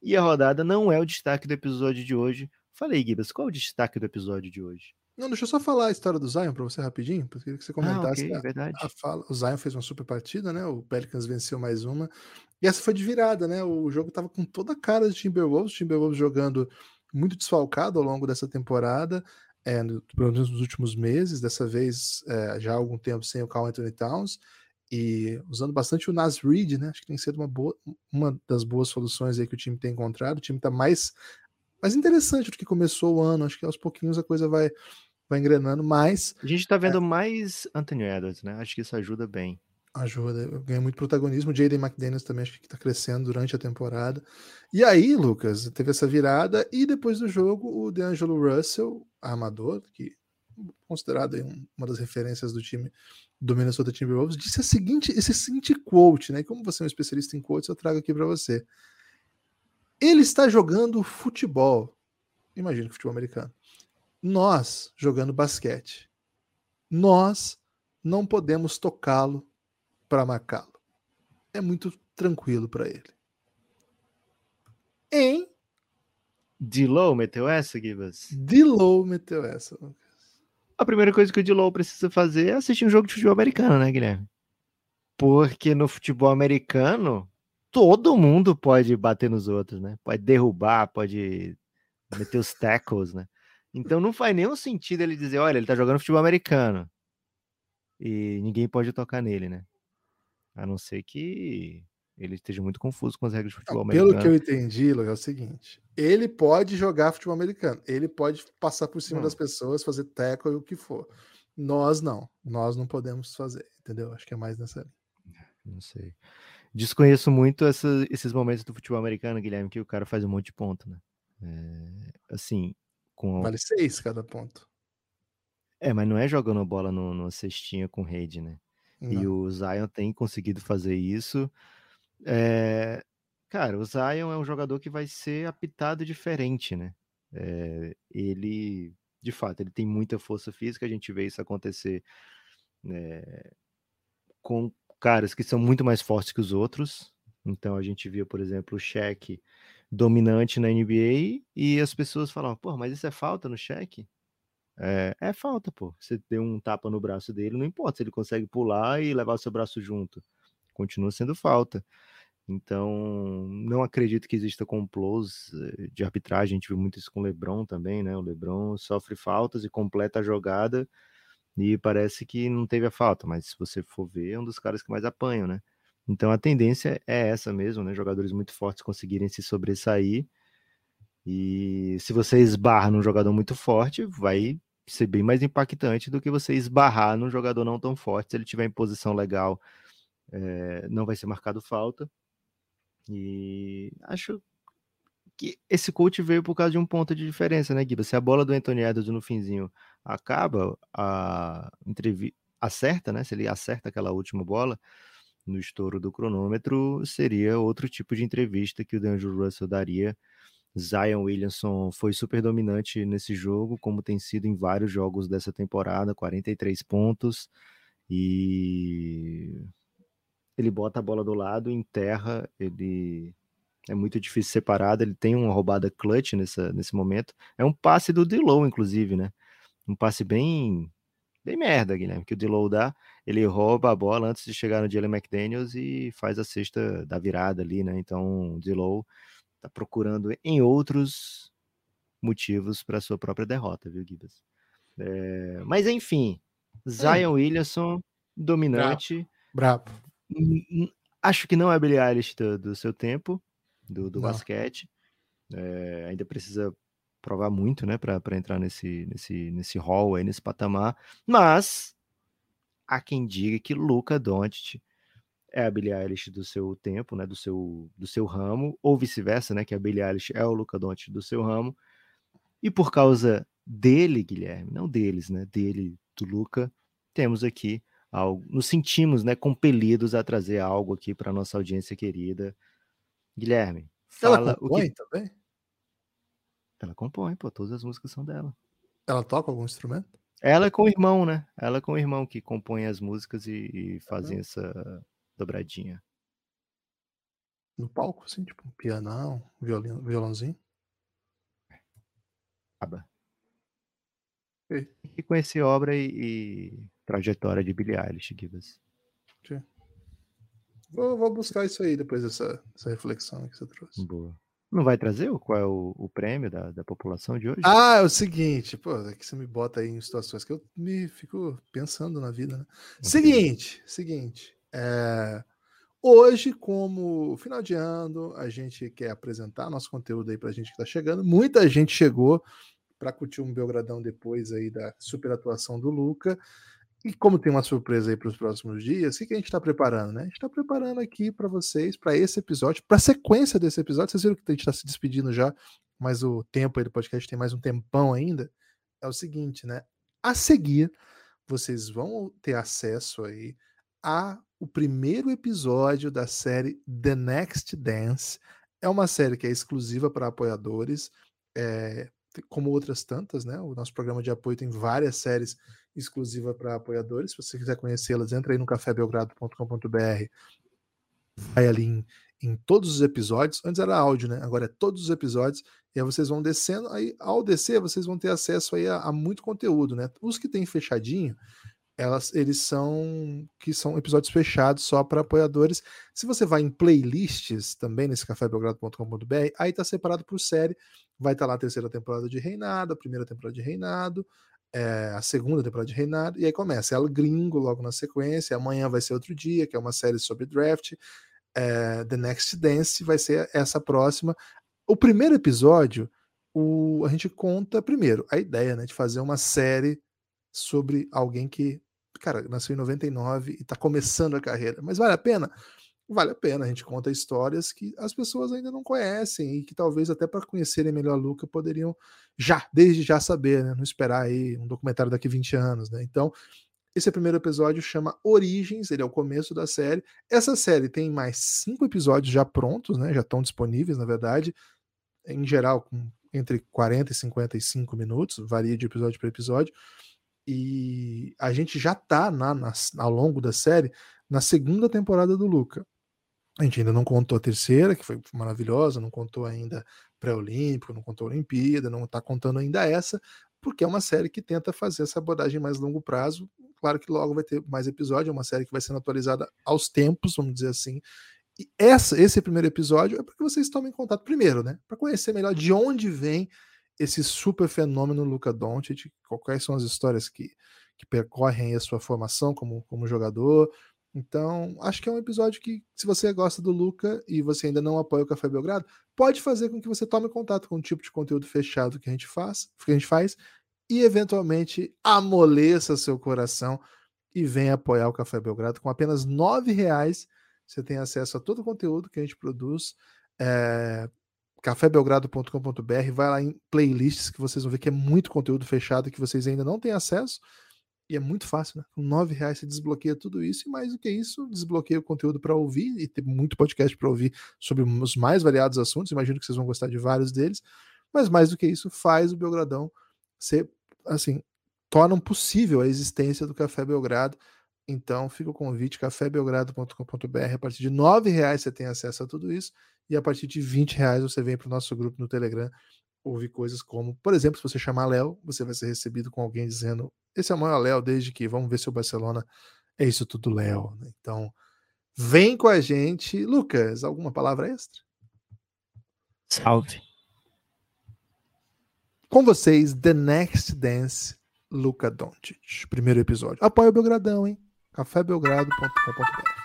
E a rodada não é o destaque do episódio de hoje. Falei, Gibas, qual é o destaque do episódio de hoje? Não, deixa eu só falar a história do Zion para você rapidinho, porque eu queria que você comentasse. Ah, okay, a, verdade. A fala. O Zion fez uma super partida, né? O Pelicans venceu mais uma. E essa foi de virada, né? O jogo tava com toda a cara de Timberwolves, Timberwolves jogando muito desfalcado ao longo dessa temporada, é, no, pelo menos nos últimos meses, dessa vez é, já há algum tempo sem o Carl Anthony Towns, e usando bastante o Nas Reed, né? Acho que tem sido uma, boa, uma das boas soluções aí que o time tem encontrado. O time está mais, mais interessante do que começou o ano. Acho que aos pouquinhos a coisa vai, vai engrenando mais. A gente está vendo é, mais Anthony Edwards, né? Acho que isso ajuda bem. Ajuda, ganha muito protagonismo. Jaden McDaniels também acho que está crescendo durante a temporada. E aí, Lucas, teve essa virada, e depois do jogo, o DeAngelo Russell, armador, que considerado um, uma das referências do time do Minnesota Timberwolves, disse a seguinte, esse seguinte quote, né? Como você é um especialista em quotes, eu trago aqui para você. Ele está jogando futebol. Imagina futebol americano. Nós jogando basquete. Nós não podemos tocá-lo para marcá-lo. É muito tranquilo para ele. Em Dilow meteu essa, Gibas? Dilow meteu essa. A primeira coisa que o Dilow precisa fazer é assistir um jogo de futebol americano, né, Guilherme? Porque no futebol americano, todo mundo pode bater nos outros, né? Pode derrubar, pode meter os tackles, né? Então não faz nenhum sentido ele dizer, olha, ele tá jogando futebol americano. E ninguém pode tocar nele, né? A não ser que ele esteja muito confuso com as regras de futebol não, americano. Pelo que eu entendi, é o seguinte: ele pode jogar futebol americano, ele pode passar por cima não. das pessoas, fazer tackle e o que for. Nós não, nós não podemos fazer, entendeu? Acho que é mais nessa linha. Não sei. Desconheço muito essa, esses momentos do futebol americano, Guilherme, que o cara faz um monte de ponto, né? É, assim, com. Vale seis cada ponto. É, mas não é jogando a bola no, numa cestinha com rede, né? Não. E o Zion tem conseguido fazer isso. É, cara, o Zion é um jogador que vai ser apitado diferente, né? É, ele, de fato, ele tem muita força física, a gente vê isso acontecer é, com caras que são muito mais fortes que os outros. Então a gente via, por exemplo, o Shaq dominante na NBA e as pessoas falavam, pô, mas isso é falta no Shaq? É, é, falta, pô. Você deu um tapa no braço dele, não importa se ele consegue pular e levar o seu braço junto. Continua sendo falta. Então, não acredito que exista complôs eh, de arbitragem. A gente viu muito isso com o Lebron também, né? O Lebron sofre faltas e completa a jogada e parece que não teve a falta, mas se você for ver, é um dos caras que mais apanham, né? Então a tendência é essa mesmo, né? Jogadores muito fortes conseguirem se sobressair. E se você esbarra num jogador muito forte, vai ser bem mais impactante do que você esbarrar num jogador não tão forte. Se ele tiver em posição legal, é, não vai ser marcado falta. E acho que esse coach veio por causa de um ponto de diferença, né, Guiba? Se a bola do Anthony Edwards no finzinho acaba, a entrevista acerta, né? Se ele acerta aquela última bola no estouro do cronômetro, seria outro tipo de entrevista que o D'Angelo Russell daria. Zion Williamson foi super dominante nesse jogo, como tem sido em vários jogos dessa temporada, 43 pontos. E ele bota a bola do lado, enterra, ele é muito difícil separado, ele tem uma roubada clutch nessa, nesse momento. É um passe do Dilow, inclusive, né? Um passe bem bem merda, Guilherme, que o Dilow dá, ele rouba a bola antes de chegar no Jalen McDaniels e faz a cesta da virada ali, né? Então, o Dilow tá procurando em outros motivos para sua própria derrota, viu, Gibas? É, mas enfim, Zion hum. Williamson dominante. Brabo. Brabo. Acho que não é Billie Eilish do, do seu tempo, do, do basquete. É, ainda precisa provar muito, né, para entrar nesse, nesse, nesse hall aí, nesse patamar. Mas há quem diga que Luca Doncic é a Billie Eilish do seu tempo, né, do seu, do seu ramo, ou vice-versa, né, que a Billie Eilish é o Luca Doncic do seu ramo. E por causa dele, Guilherme, não deles, né, dele, do Luca, temos aqui algo, nos sentimos, né, compelidos a trazer algo aqui para nossa audiência querida. Guilherme, fala Ela compõe o que também? Ela compõe, pô, todas as músicas são dela. Ela toca algum instrumento? Ela é com o irmão, né? Ela é com o irmão que compõe as músicas e, e fazem essa dobradinha. no palco, assim, tipo um pianão, um violino, violãozinho? Tem que conhecer obra e, e trajetória de Billie Eilish, Gibas. Vou, vou buscar isso aí depois dessa, dessa reflexão que você trouxe. Boa. Não vai trazer o- qual é o, o prêmio da, da população de hoje? Ah, é o seguinte, pô, é que você me bota aí em situações que eu me fico pensando na vida, né? Seguinte, seguinte, é, hoje, como final de ano, a gente quer apresentar nosso conteúdo aí pra gente que tá chegando. Muita gente chegou para curtir um Belgradão depois aí da super atuação do Luca. E como tem uma surpresa aí para os próximos dias, o que, a gente está preparando, né? A gente está preparando aqui para vocês, para esse episódio, para a sequência desse episódio. Vocês viram que a gente está se despedindo já, mas o tempo aí do podcast tem mais um tempão ainda. É o seguinte, né? A seguir, vocês vão ter acesso aí a o primeiro episódio da série The Next Dance. É uma série que é exclusiva para apoiadores, é, como outras tantas, né? O nosso programa de apoio tem várias séries exclusivas para apoiadores. Se você quiser conhecê-las, entra aí no cafébelgrado.com.br, vai ali em, em todos os episódios. Antes era áudio, né? Agora é todos os episódios. E aí vocês vão descendo. Aí, ao descer, vocês vão ter acesso aí a, a muito conteúdo, né? Os que tem fechadinho, elas, eles são que são episódios fechados só para apoiadores. Se você vai em playlists também nesse cafébelgrado.com.br, aí tá separado por série. Vai estar lá a terceira temporada de Reinado, a primeira temporada de Reinado, é, a segunda temporada de Reinado, e aí começa El Gringo logo na sequência. Amanhã vai ser outro dia, que é uma série sobre draft. É, The Next Dance vai ser essa próxima. O primeiro episódio, o, a gente conta primeiro a ideia né, de fazer uma série sobre alguém que, cara, nasceu em 99 e está começando a carreira. Mas vale a pena? Vale a pena. A gente conta histórias que as pessoas ainda não conhecem e que talvez até para conhecerem melhor Luca poderiam já, desde já saber, né? Não esperar aí um documentário daqui 20 anos, né? Então, esse primeiro episódio chama Origens, ele é o começo da série. Essa série tem mais cinco episódios já prontos, né? Já estão disponíveis, na verdade, em geral, com entre 40 e 55 minutos, varia de episódio para episódio e a gente já tá na, na, ao longo da série na segunda temporada do Luca. A gente ainda não contou a terceira, que foi maravilhosa, não contou ainda pré-olímpico, não contou a Olimpíada, não está contando ainda essa, porque é uma série que tenta fazer essa abordagem mais longo prazo. Claro que logo vai ter mais episódio, é uma série que vai sendo atualizada aos tempos, vamos dizer assim. E essa, esse primeiro episódio é para que vocês tomem contato primeiro, né? Para conhecer melhor de onde vem esse super fenômeno Luca Doncic, quais são as histórias que, que percorrem a sua formação como, como jogador. Então, acho que é um episódio que, se você gosta do Luca e você ainda não apoia o Café Belgrado, pode fazer com que você tome contato com o tipo de conteúdo fechado que a gente faz, que a gente faz e eventualmente amoleça seu coração e venha apoiar o Café Belgrado com apenas R$ reais. Você tem acesso a todo o conteúdo que a gente produz. É, cafébelgrado.com.br, vai lá em playlists que vocês vão ver que é muito conteúdo fechado que vocês ainda não têm acesso. E é muito fácil, né? Com nove reais você desbloqueia tudo isso e mais do que isso, desbloqueia o conteúdo para ouvir e tem muito podcast para ouvir sobre os mais variados assuntos. Imagino que vocês vão gostar de vários deles. Mas mais do que isso, faz o Belgradão ser, assim, tornam possível a existência do Café Belgrado. Então, fica o convite, cafébelgrado.com.br. A partir de R$ reais você tem acesso a tudo isso. E a partir de 20 reais você vem para o nosso grupo no Telegram ouvir coisas como, por exemplo, se você chamar Léo, você vai ser recebido com alguém dizendo: Esse é o maior Léo, desde que vamos ver se o Barcelona é isso tudo, Léo. Então, vem com a gente. Lucas, alguma palavra extra? Salve. Com vocês, The Next Dance, Luca Doncic. Primeiro episódio. Apoia o Belgradão, hein? cafébelgrado.com.br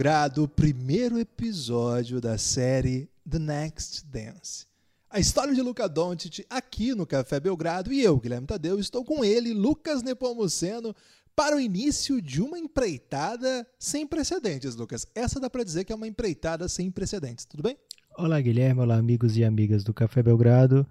Belgrado, primeiro episódio da série The Next Dance. A história de Luca Doncic aqui no Café Belgrado e eu, Guilherme Tadeu, estou com ele, Lucas Nepomuceno, para o início de uma empreitada sem precedentes, Lucas. Essa dá para dizer que é uma empreitada sem precedentes, tudo bem? Olá, Guilherme, olá, amigos e amigas do Café Belgrado.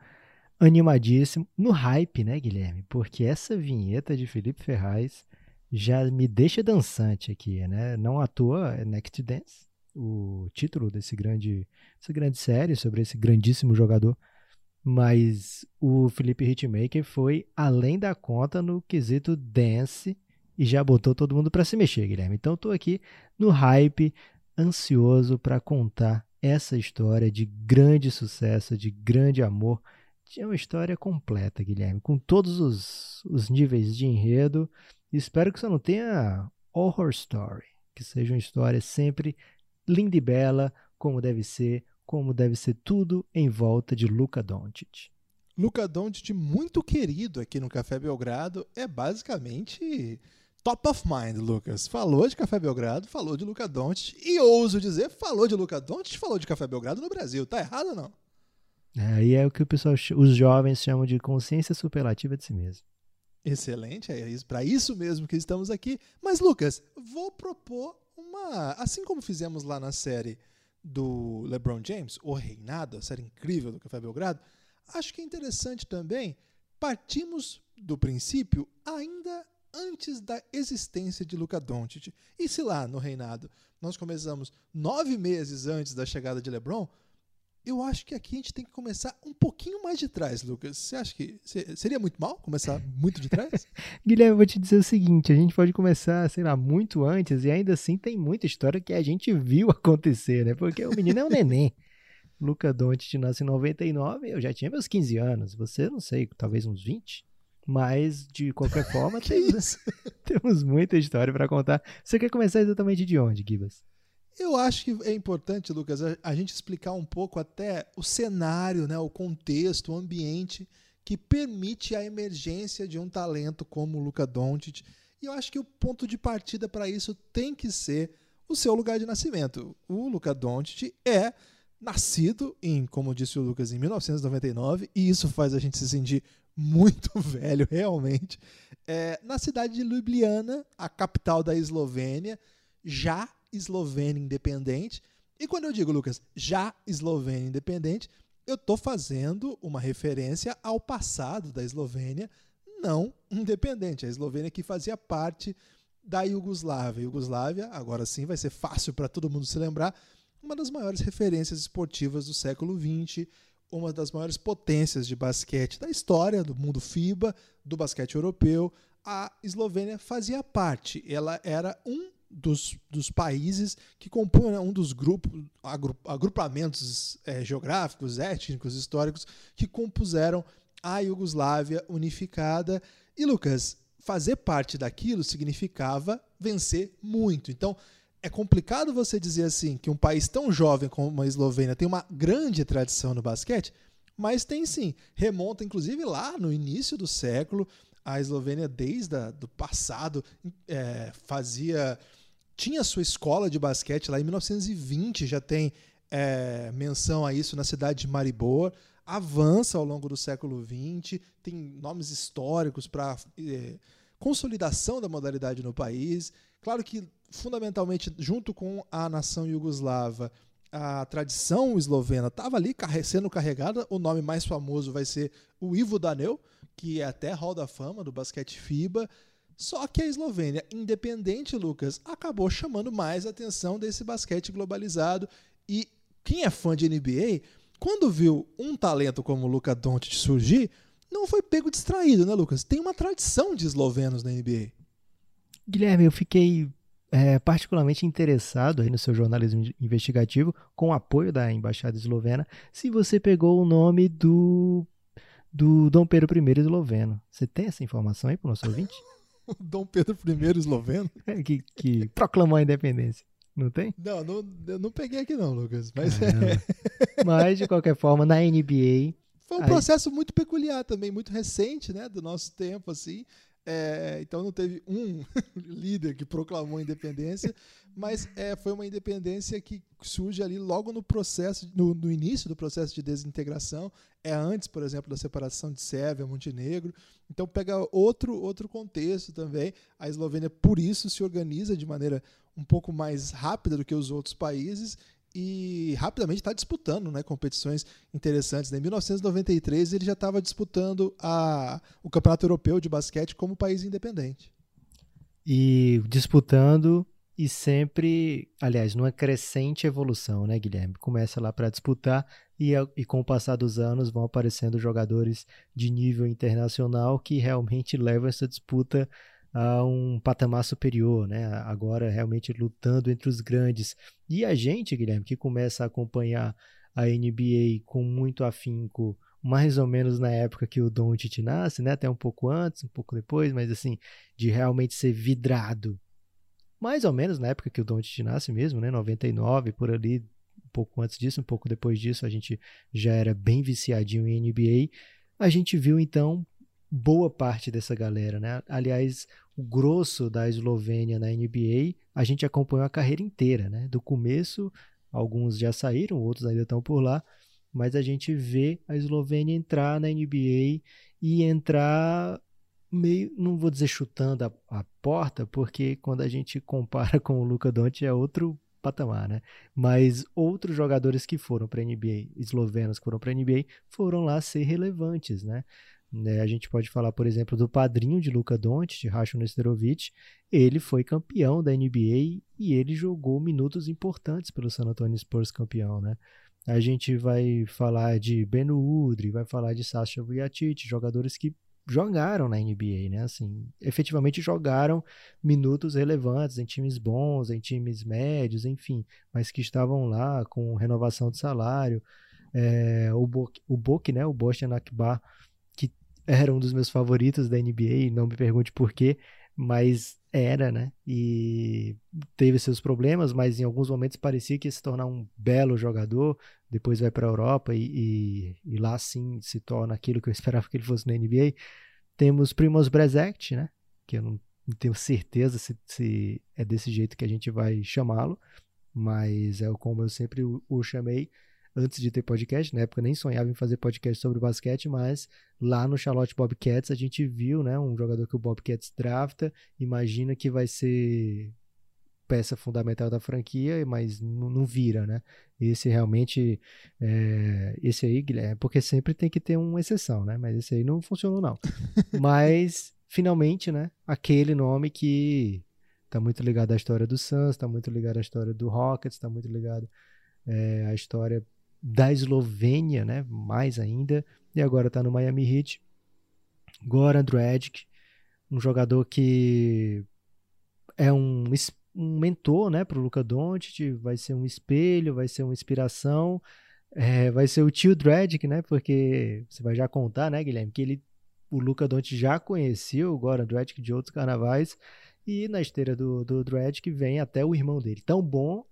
Animadíssimo, no hype, né, Guilherme? Porque essa vinheta de Felipe Ferraz já me deixa dançante aqui, né? Não à toa é Next Dance, o título desse grande, essa grande série sobre esse grandíssimo jogador. Mas o Felipe Hitmaker foi além da conta no quesito dance e já botou todo mundo para se mexer, Guilherme. Então estou aqui no hype, ansioso para contar essa história de grande sucesso, de grande amor. É uma história completa, Guilherme, com todos os, os níveis de enredo. Espero que você não tenha horror story, que seja uma história sempre linda e bela, como deve ser, como deve ser tudo em volta de Luca Doncic. Luca Doncic, muito querido aqui no Café Belgrado, é basicamente top of mind, Lucas. Falou de Café Belgrado, falou de Luca Doncic e ouso dizer, falou de Luca Doncic, falou de Café Belgrado no Brasil. Tá errado ou não? Aí é, é o que o pessoal, os jovens chamam de consciência superlativa de si mesmo. Excelente, é para isso mesmo que estamos aqui. Mas Lucas, vou propor uma. Assim como fizemos lá na série do LeBron James, O Reinado, a série incrível do Café Belgrado, acho que é interessante também partimos do princípio ainda antes da existência de Luca Doncic. E se lá no Reinado nós começamos nove meses antes da chegada de LeBron, eu acho que aqui a gente tem que começar um pouquinho mais de trás, Lucas. Você acha que seria muito mal começar muito de trás? Guilherme, eu vou te dizer o seguinte: a gente pode começar, sei lá, muito antes e ainda assim tem muita história que a gente viu acontecer, né? Porque o menino é um neném. Luca Doncic nasce em 99, eu já tinha meus 15 anos. Você, não sei, talvez uns 20. Mas, de qualquer forma, temos, temos muita história para contar. Você quer começar exatamente de onde, Gibas? Eu acho que é importante, Lucas, a, gente explicar um pouco até o cenário, né, o contexto, o ambiente que permite a emergência de um talento como o Luca Doncic. E eu acho que o ponto de partida para isso tem que ser o seu lugar de nascimento. O Luca Doncic é nascido em, como disse o Lucas, em 1999, e isso faz a gente se sentir muito velho, realmente, é, na cidade de Ljubljana, a capital da Eslovênia, já Eslovênia independente. E quando eu digo, Lucas, já Eslovênia independente, eu estou fazendo uma referência ao passado da Eslovênia não independente. A Eslovênia que fazia parte da Iugoslávia. Iugoslávia, agora sim, vai ser fácil para todo mundo se lembrar, uma das maiores referências esportivas do século XX, uma das maiores potências de basquete da história do mundo FIBA, do basquete europeu. A Eslovênia fazia parte, ela era um dos, dos países que compõem né, um dos grupos, agrupamentos é, geográficos, étnicos, históricos que compuseram a Iugoslávia unificada. E, Lucas, fazer parte daquilo significava vencer muito. Então, é complicado você dizer assim que um país tão jovem como a Eslovênia tem uma grande tradição no basquete, mas tem sim. Remonta, inclusive, lá no início do século. A Eslovênia, desde o passado, é, fazia tinha sua escola de basquete lá em 1920, já tem é, menção a isso na cidade de Maribor, avança ao longo do século XX, tem nomes históricos para é, consolidação da modalidade no país. Claro que, fundamentalmente, junto com a nação iugoslava, a tradição eslovena estava ali sendo carregada. O nome mais famoso vai ser o Ivo Danel, que é até Hall da Fama do basquete FIBA. Só que a Eslovênia, independente, Lucas, acabou chamando mais atenção desse basquete globalizado. E quem é fã de NBA, quando viu um talento como o Luka Doncic surgir, não foi pego distraído, né, Lucas? Tem uma tradição de eslovenos na NBA. Guilherme, eu fiquei é, particularmente interessado aí no seu jornalismo investigativo, com o apoio da Embaixada Eslovena, se você pegou o nome do, do Dom Pedro I esloveno. Você tem essa informação aí para o nosso ouvinte? Dom Pedro I esloveno. Que, que proclamou a independência. Não tem? Não, não, eu não peguei aqui não, Lucas. Mas, é... mas de qualquer forma, na NBA... Foi um aí... processo muito peculiar também, muito recente, né, do nosso tempo, assim. É, então não teve um líder que proclamou a independência, mas é, foi uma independência que surge ali logo no processo, no, no, início do processo de desintegração, é antes, por exemplo, da separação de Sérvia, Montenegro. Então pega outro, outro contexto também. A Eslovênia, por isso, se organiza de maneira um pouco mais rápida do que os outros países e rapidamente está disputando né, competições interessantes. Em 1993 ele já estava disputando a, o Campeonato Europeu de Basquete como país independente. E disputando e sempre, aliás, numa crescente evolução, né, Guilherme? Começa lá para disputar e, e com o passar dos anos vão aparecendo jogadores de nível internacional que realmente levam essa disputa a um patamar superior, né? Agora realmente lutando entre os grandes. E a gente, Guilherme, que começa a acompanhar a NBA com muito afinco, mais ou menos na época que o Doncic nasce, né? Até um pouco antes, um pouco depois, mas assim, de realmente ser vidrado. Mais ou menos na época que o Doncic nasce mesmo, né? 99, por ali, um pouco antes disso, um pouco depois disso, a gente já era bem viciadinho em NBA. A gente viu então boa parte dessa galera, né? Aliás, o grosso da Eslovênia na NBA, a gente acompanhou a carreira inteira, né? Do começo, alguns já saíram, outros ainda estão por lá, mas a gente vê a Eslovênia entrar na NBA e entrar meio, não vou dizer chutando a, a porta, porque quando a gente compara com o Luka Doncic é outro patamar, né? Mas outros jogadores que foram para a NBA, eslovenos que foram para a NBA, foram lá ser relevantes, né? Né, a gente pode falar, por exemplo, do padrinho de Luka Doncic, Rashon Nesterovic. Ele foi campeão da NBA e ele jogou minutos importantes pelo San Antonio Spurs campeão, né? A gente vai falar de Ben Udry, vai falar de Sasha Vujacic, jogadores que jogaram na NBA, né? Assim, efetivamente jogaram minutos relevantes em times bons, em times médios, enfim, mas que estavam lá com renovação de salário. É, o Bok, o né? O Boston Akbar era um dos meus favoritos da NBA, não me pergunte por quê, mas era, né? E teve seus problemas, mas em alguns momentos parecia que ia se tornar um belo jogador. Depois vai para a Europa e, e, e, lá sim se torna aquilo que eu esperava que ele fosse na NBA. Temos Primoz Brezect, né? Que eu não, não tenho certeza se, se, é desse jeito que a gente vai chamá-lo, mas é como eu sempre o, o chamei antes de ter podcast, na época nem sonhava em fazer podcast sobre basquete, mas lá no Charlotte Bobcats a gente viu, né, um jogador que o Bobcats drafta, imagina que vai ser peça fundamental da franquia, mas não, vira, né? Esse realmente, é, esse aí, Guilherme, porque sempre tem que ter uma exceção, né? Mas esse aí não funcionou não. mas finalmente, né? Aquele nome que tá muito ligado à história do Suns, tá muito ligado à história do Rockets, tá muito ligado é, à história da Eslovênia, né? Mais ainda. E agora está no Miami Heat. Goran Dragic, um jogador que é um, um mentor, né, para o Luka Doncic, vai ser um espelho, vai ser uma inspiração, é, vai ser o tio Dragic, né, porque você vai já contar, né, Guilherme, que ele, o Luka Doncic já conheceu o Goran Dragic de outros carnavais e na esteira do, do Dragic vem até o irmão dele, tão bom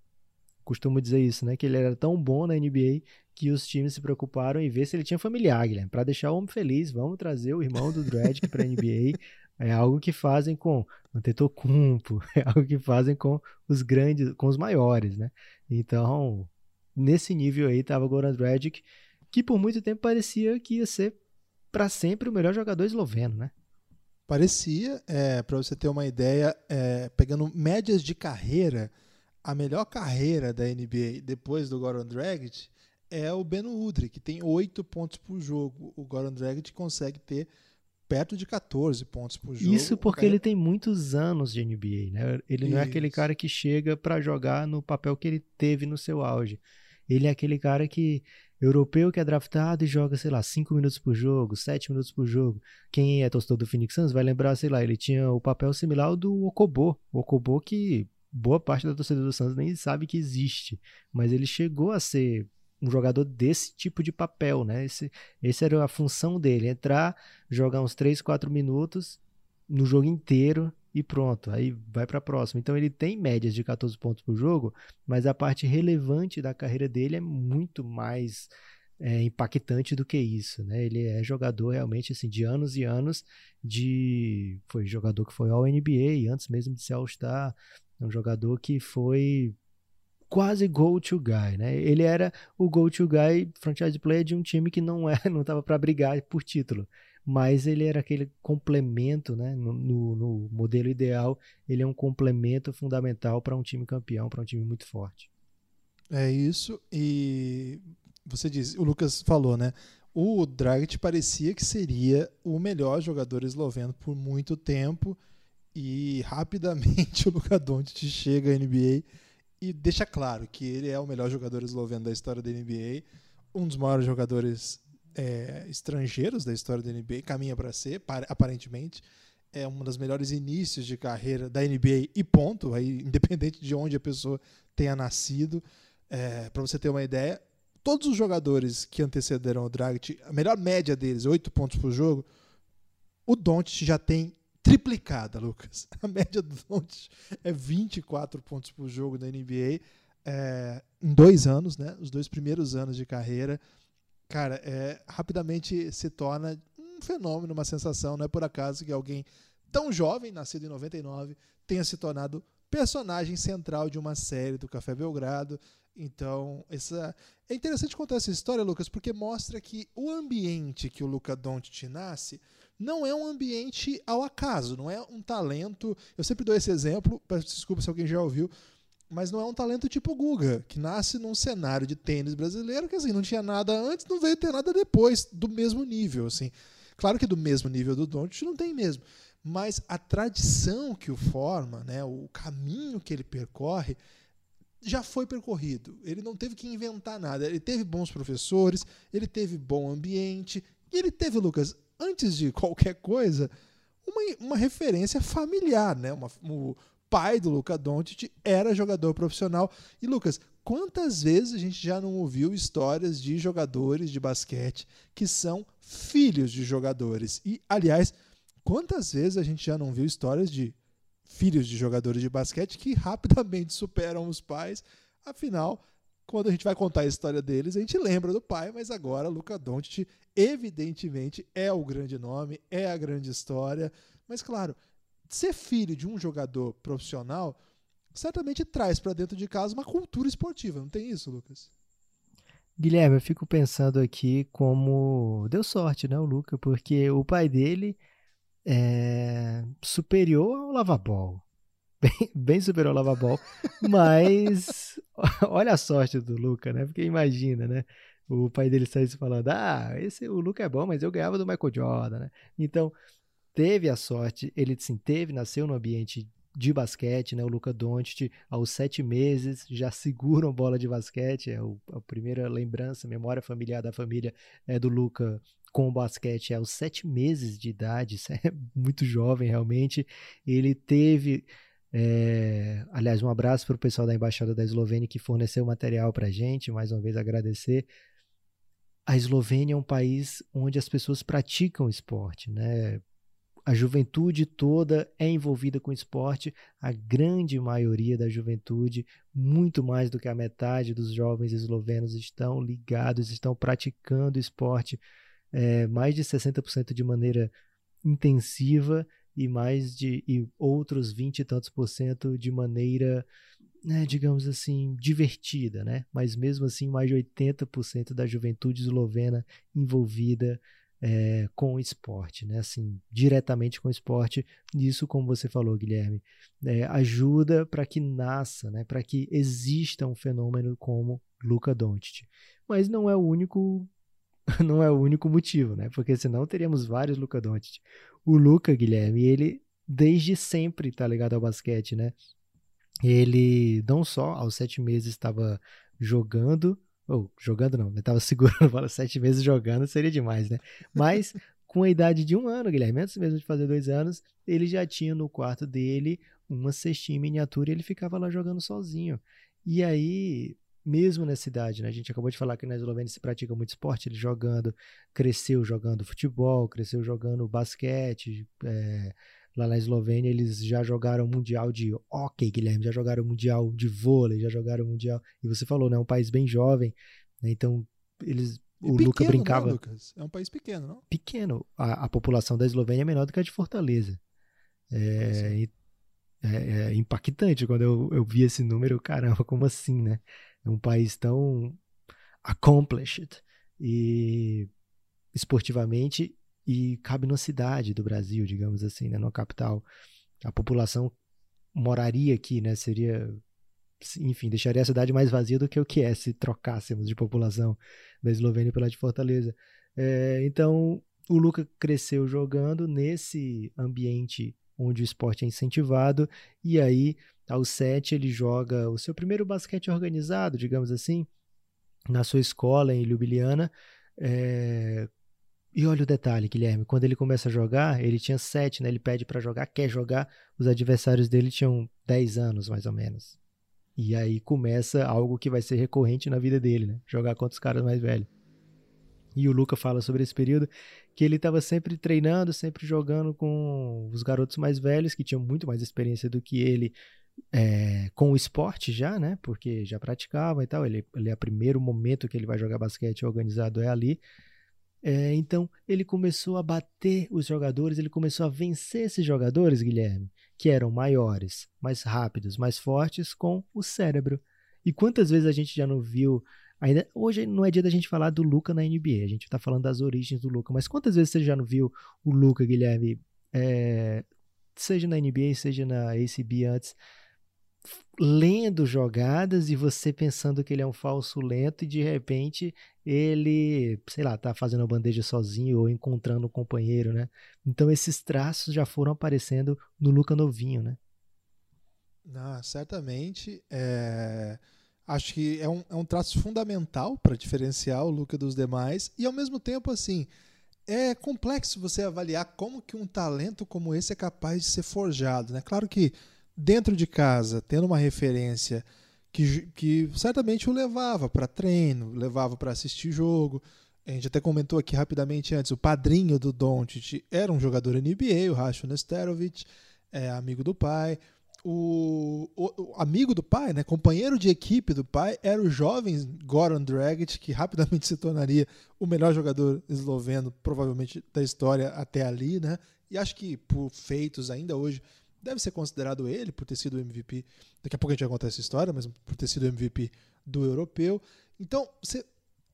costumo dizer isso, né? Que ele era tão bom na NBA que os times se preocuparam em ver se ele tinha familiar, Guilherme. Para deixar o homem feliz, vamos trazer o irmão do Dredd para a NBA. É algo que fazem com Antetokounmpo, é algo que fazem com os grandes, com os maiores, né? Então, nesse nível aí estava o Goran Dragic, que por muito tempo parecia que ia ser para sempre o melhor jogador esloveno, né? Parecia, é, para você ter uma ideia, é, pegando médias de carreira, a melhor carreira da NBA depois do Goran Dragic é o Ben Udry, que tem 8 pontos por jogo. O Goran Dragic consegue ter perto de 14 pontos por jogo. Isso porque ele tem muitos anos de NBA, né? Ele Isso. não é aquele cara que chega para jogar no papel que ele teve no seu auge. Ele é aquele cara que europeu que é draftado e joga, sei lá, 5 minutos por jogo, 7 minutos por jogo. Quem é torcedor do Phoenix Suns vai lembrar, sei lá, ele tinha o papel similar ao do Okobo. O Okobo que boa parte da torcida do Santos nem sabe que existe, mas ele chegou a ser um jogador desse tipo de papel, né? Esse, esse era a função dele, entrar, jogar uns 3, 4 minutos no jogo inteiro e pronto, aí vai para a próxima. Então ele tem médias de 14 pontos por jogo, mas a parte relevante da carreira dele é muito mais é, impactante do que isso, né? Ele é jogador realmente assim de anos e anos de foi jogador que foi ao NBA antes mesmo de ser All Star, É um jogador que foi quase go-to guy, né? Ele era o go-to guy franchise player de um time que não é, não estava para brigar por título, mas ele era aquele complemento, né? No, no, no modelo ideal, ele é um complemento fundamental para um time campeão, para um time muito forte. É isso, e você disse, o Lucas falou, né? O Dragic parecia que seria o melhor jogador esloveno por muito tempo e rapidamente o Luka Doncic chega à NBA e deixa claro que ele é o melhor jogador esloveno da história da NBA, um dos maiores jogadores é, estrangeiros da história da NBA, caminha para ser, aparentemente. É um dos melhores inícios de carreira da NBA e ponto, aí, independente de onde a pessoa tenha nascido. É, para você ter uma ideia, todos os jogadores que antecederam o Dragic, a melhor média deles, 8 pontos por jogo, o Doncic já tem triplicada, Lucas. A média do Doncic é 24 pontos por jogo na NBA é, em dois anos, né? Os dois primeiros anos de carreira. Cara, é, rapidamente se torna um fenômeno, uma sensação. Não é por acaso que alguém tão jovem, nascido em 99, tenha se tornado personagem central de uma série do Café Belgrado. Então, essa é interessante contar essa história, Lucas, porque mostra que o ambiente que o Luca Doncic nasce não é um ambiente ao acaso, não é um talento. Eu sempre dou esse exemplo, peço desculpa se alguém já ouviu, mas não é um talento tipo Guga, que nasce num cenário de tênis brasileiro que assim, não tinha nada antes, não veio ter nada depois do mesmo nível, assim. Claro que do mesmo nível do Doncic não tem mesmo, mas a tradição que o forma, né, o caminho que ele percorre, já foi percorrido. Ele não teve que inventar nada. Ele teve bons professores, ele teve bom ambiente, e ele teve, Lucas, antes de qualquer coisa, uma, uma referência familiar, né? Uma, o pai do Luca Doncic era jogador profissional. E Lucas, quantas vezes a gente já não ouviu histórias de jogadores de basquete que são filhos de jogadores? E, aliás, quantas vezes a gente já não viu histórias de filhos de jogadores de basquete que rapidamente superam os pais? Afinal, quando a gente vai contar a história deles, a gente lembra do pai, mas agora Luca Doncic evidentemente é o grande nome, é a grande história, mas claro, ser filho de um jogador profissional certamente traz para dentro de casa uma cultura esportiva, não tem isso, Lucas? Guilherme, eu fico pensando aqui como deu sorte, né, o Luca, porque o pai dele é superior ao lavabol. Bem, bem superior ao lavabol, mas olha a sorte do Luca, né? Porque imagina, né? O pai dele saísse falando: Ah, esse, o Luca é bom, mas eu ganhava do Michael Jordan, né? Então, teve a sorte, ele sim, teve, nasceu no ambiente de basquete, né? O Luca Doncic, aos sete meses, já segura uma bola de basquete. É o, a primeira lembrança, memória familiar da família é do Luca com o basquete aos sete meses de idade, isso é muito jovem realmente. Ele teve é, aliás, um abraço para o pessoal da Embaixada da Eslovênia que forneceu material para a gente, mais uma vez agradecer. A Eslovênia é um país onde as pessoas praticam esporte, né? A juventude toda é envolvida com esporte, a grande maioria da juventude, muito mais do que a metade dos jovens eslovenos estão ligados, estão praticando esporte, é, mais de 60% de maneira intensiva e mais de e outros 20 e tantos por cento de maneira, né, digamos assim, divertida, né? Mas mesmo assim, mais de 80% da juventude eslovena envolvida é, com o esporte, né? Assim, diretamente com o esporte. Isso, como você falou, Guilherme, é, ajuda para que nasça, né? Para que exista um fenômeno como Luca Doncic. Mas não é o único não é o único motivo, né? Porque senão teríamos vários Luca Doncic. O Luca, Guilherme, ele desde sempre tá ligado ao basquete, né? Ele não só aos sete meses estava jogando, ou jogando não, ele estava segurando bola sete meses jogando, seria demais, né? Mas com a idade de um ano, Guilherme, antes mesmo de fazer dois anos, ele já tinha no quarto dele uma cestinha em miniatura e ele ficava lá jogando sozinho. E aí, mesmo nessa idade, né? A gente acabou de falar que na Eslovênia se pratica muito esporte, ele jogando, cresceu jogando futebol, cresceu jogando basquete. É, lá na Eslovênia eles já jogaram mundial de hockey, Guilherme, já jogaram mundial de vôlei, já jogaram mundial. E você falou, né? É um país bem jovem, né? Então eles o pequeno, Luca brincava. Né, Lucas? É um país pequeno, não? Pequeno. A, a, população da Eslovênia é menor do que a de Fortaleza. É, é, é impactante quando eu, eu vi esse número. Caramba, como assim, né? É um país tão accomplished e esportivamente e cabe numa cidade do Brasil, digamos assim, né, numa capital. A população moraria aqui, né? Seria, enfim, deixaria a cidade mais vazia do que o que é se trocássemos de população da Eslovênia pela de Fortaleza. É, então, o Luca cresceu jogando nesse ambiente onde o esporte é incentivado, e aí, aos sete, ele joga o seu primeiro basquete organizado, digamos assim, na sua escola em Ljubljana, é, e olha o detalhe, Guilherme, quando ele começa a jogar, ele tinha 7, né? Ele pede para jogar, quer jogar, os adversários dele tinham 10 anos, mais ou menos. E aí começa algo que vai ser recorrente na vida dele, né? Jogar contra os caras mais velhos. E o Luca fala sobre esse período que ele estava sempre treinando, sempre jogando com os garotos mais velhos, que tinham muito mais experiência do que ele é, com o esporte já, né? Porque já praticava e tal. Ele, ele é o primeiro momento que ele vai jogar basquete organizado é ali. É, então ele começou a bater os jogadores, ele começou a vencer esses jogadores, Guilherme, que eram maiores, mais rápidos, mais fortes com o cérebro. E quantas vezes a gente já não viu. Ainda, hoje não é dia da gente falar do Luca na NBA, a gente está falando das origens do Luca, mas quantas vezes você já não viu o Luca, Guilherme, é, seja na NBA, seja na ACB antes, lendo jogadas e você pensando que ele é um falso lento e de repente ele, sei lá, tá fazendo a bandeja sozinho ou encontrando um companheiro, né? Então esses traços já foram aparecendo no Luca novinho, né? Ah, certamente. É... Acho que é um, é um traço fundamental para diferenciar o Luca dos demais e ao mesmo tempo assim é complexo você avaliar como que um talento como esse é capaz de ser forjado, né? Claro que dentro de casa, tendo uma referência que, que certamente o levava para treino, levava para assistir jogo. A gente até comentou aqui rapidamente antes, o padrinho do Doncic era um jogador NBA, o Rashon Nesterovic, é amigo do pai. O, o, o, amigo do pai, né, companheiro de equipe do pai, era o jovem Goran Dragic, que rapidamente se tornaria o melhor jogador esloveno, provavelmente da história até ali, né? E acho que por feitos ainda hoje deve ser considerado ele por ter sido MVP. Daqui a pouco a gente vai contar essa história, mas por ter sido MVP do europeu. Então, você,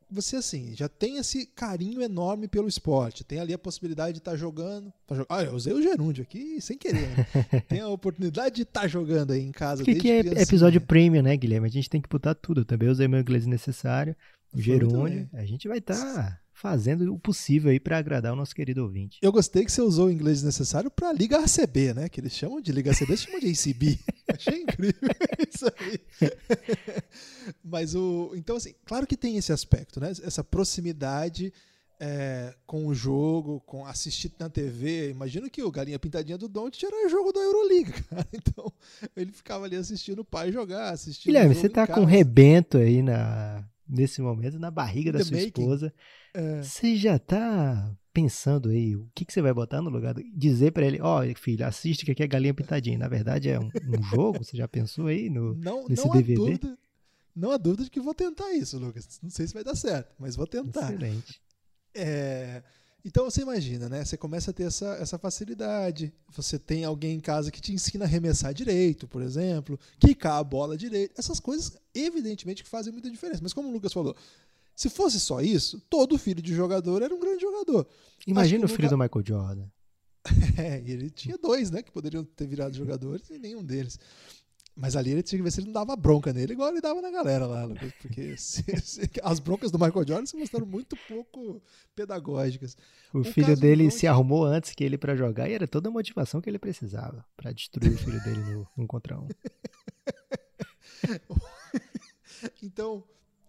você assim, já tem esse carinho enorme pelo esporte. Tem ali a possibilidade de estar tá jogando. Tá jog... Ah, eu usei o gerúndio aqui sem querer. Né? tem a oportunidade de estar tá jogando aí em casa. Que, que é episódio premium, né, Guilherme? A gente tem que botar tudo. Eu também usei meu inglês necessário. O gerúndio. A gente vai estar. Tá fazendo o possível aí para agradar o nosso querido ouvinte. Eu gostei que você usou o inglês necessário para Liga ACB, né? Que eles chamam de Liga ACB, eles chamam de ACB. Achei incrível isso aí. Mas o. Então, assim, claro que tem esse aspecto, né? Essa proximidade. É, com o jogo, com assistir na TV. Imagino que o Galinha Pintadinha do Don't era jogo da Euroliga, cara. Então, ele ficava ali assistindo o pai jogar, assistindo. Guilherme, você tá com um rebento aí na, nesse momento na barriga da sua making. esposa. É. Você já tá pensando aí o que, que você vai botar no lugar? Do... Dizer para ele, ó, oh, filho, assiste que aqui é galinha pintadinha. Na verdade é um, um jogo, você já pensou aí no, não, nesse não DVD? Há dúvida, não há dúvida de que vou tentar isso, Lucas. Não sei se vai dar certo, mas vou tentar. Excelente. É... Então você imagina, né? Você começa a ter essa, essa facilidade. Você tem alguém em casa que te ensina a arremessar direito, por exemplo, quicar a bola direito. Essas coisas, evidentemente, que fazem muita diferença. Mas como o Lucas falou, se fosse só isso, todo filho de jogador era um grande jogador. Imagina o filho do Michael Jordan. é, ele tinha dois, né? Que poderiam ter virado jogadores e nenhum deles. Mas ali ele tinha que ver se ele não dava bronca nele, igual ele dava na galera lá, porque se, se, as broncas do Michael Jordan se mostraram muito pouco pedagógicas. O, o filho dele se arrumou antes que ele para jogar e era toda a motivação que ele precisava para destruir o filho dele no um contra um. então,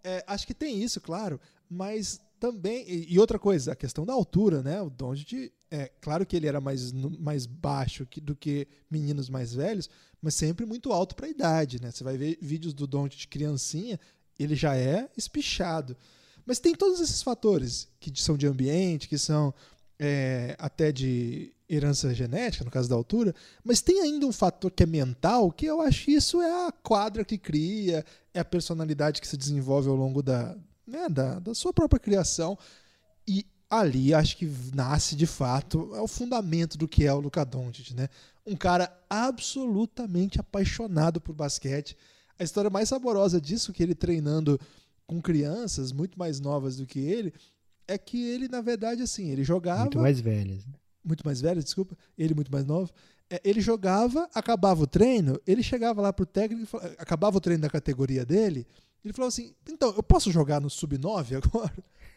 é, acho que tem isso, claro, mas também e, outra coisa, a questão da altura, né? O Doncic, é claro que ele era mais, mais baixo que, do que meninos mais velhos, mas sempre muito alto para a idade, né? Você vai ver vídeos do Doncic criancinha, ele já é espichado. Mas tem todos esses fatores que são de ambiente, que são é, até de herança genética, no caso da altura, mas tem ainda um fator que é mental, que eu acho que isso é a quadra que cria, é a personalidade que se desenvolve ao longo da, né, da, da sua própria criação. E ali acho que nasce de fato é o fundamento do que é o Luka Doncic, né? Um cara absolutamente apaixonado por basquete. A história mais saborosa disso, que ele treinando com crianças muito mais novas do que ele, é que ele, na verdade, assim, ele jogava. Muito mais velhas. Né? Muito mais velhas, desculpa. Ele muito mais novo. É, ele jogava, acabava o treino, ele chegava lá pro técnico, acabava o treino da categoria dele, ele falou assim: então, eu posso jogar no sub-9 agora?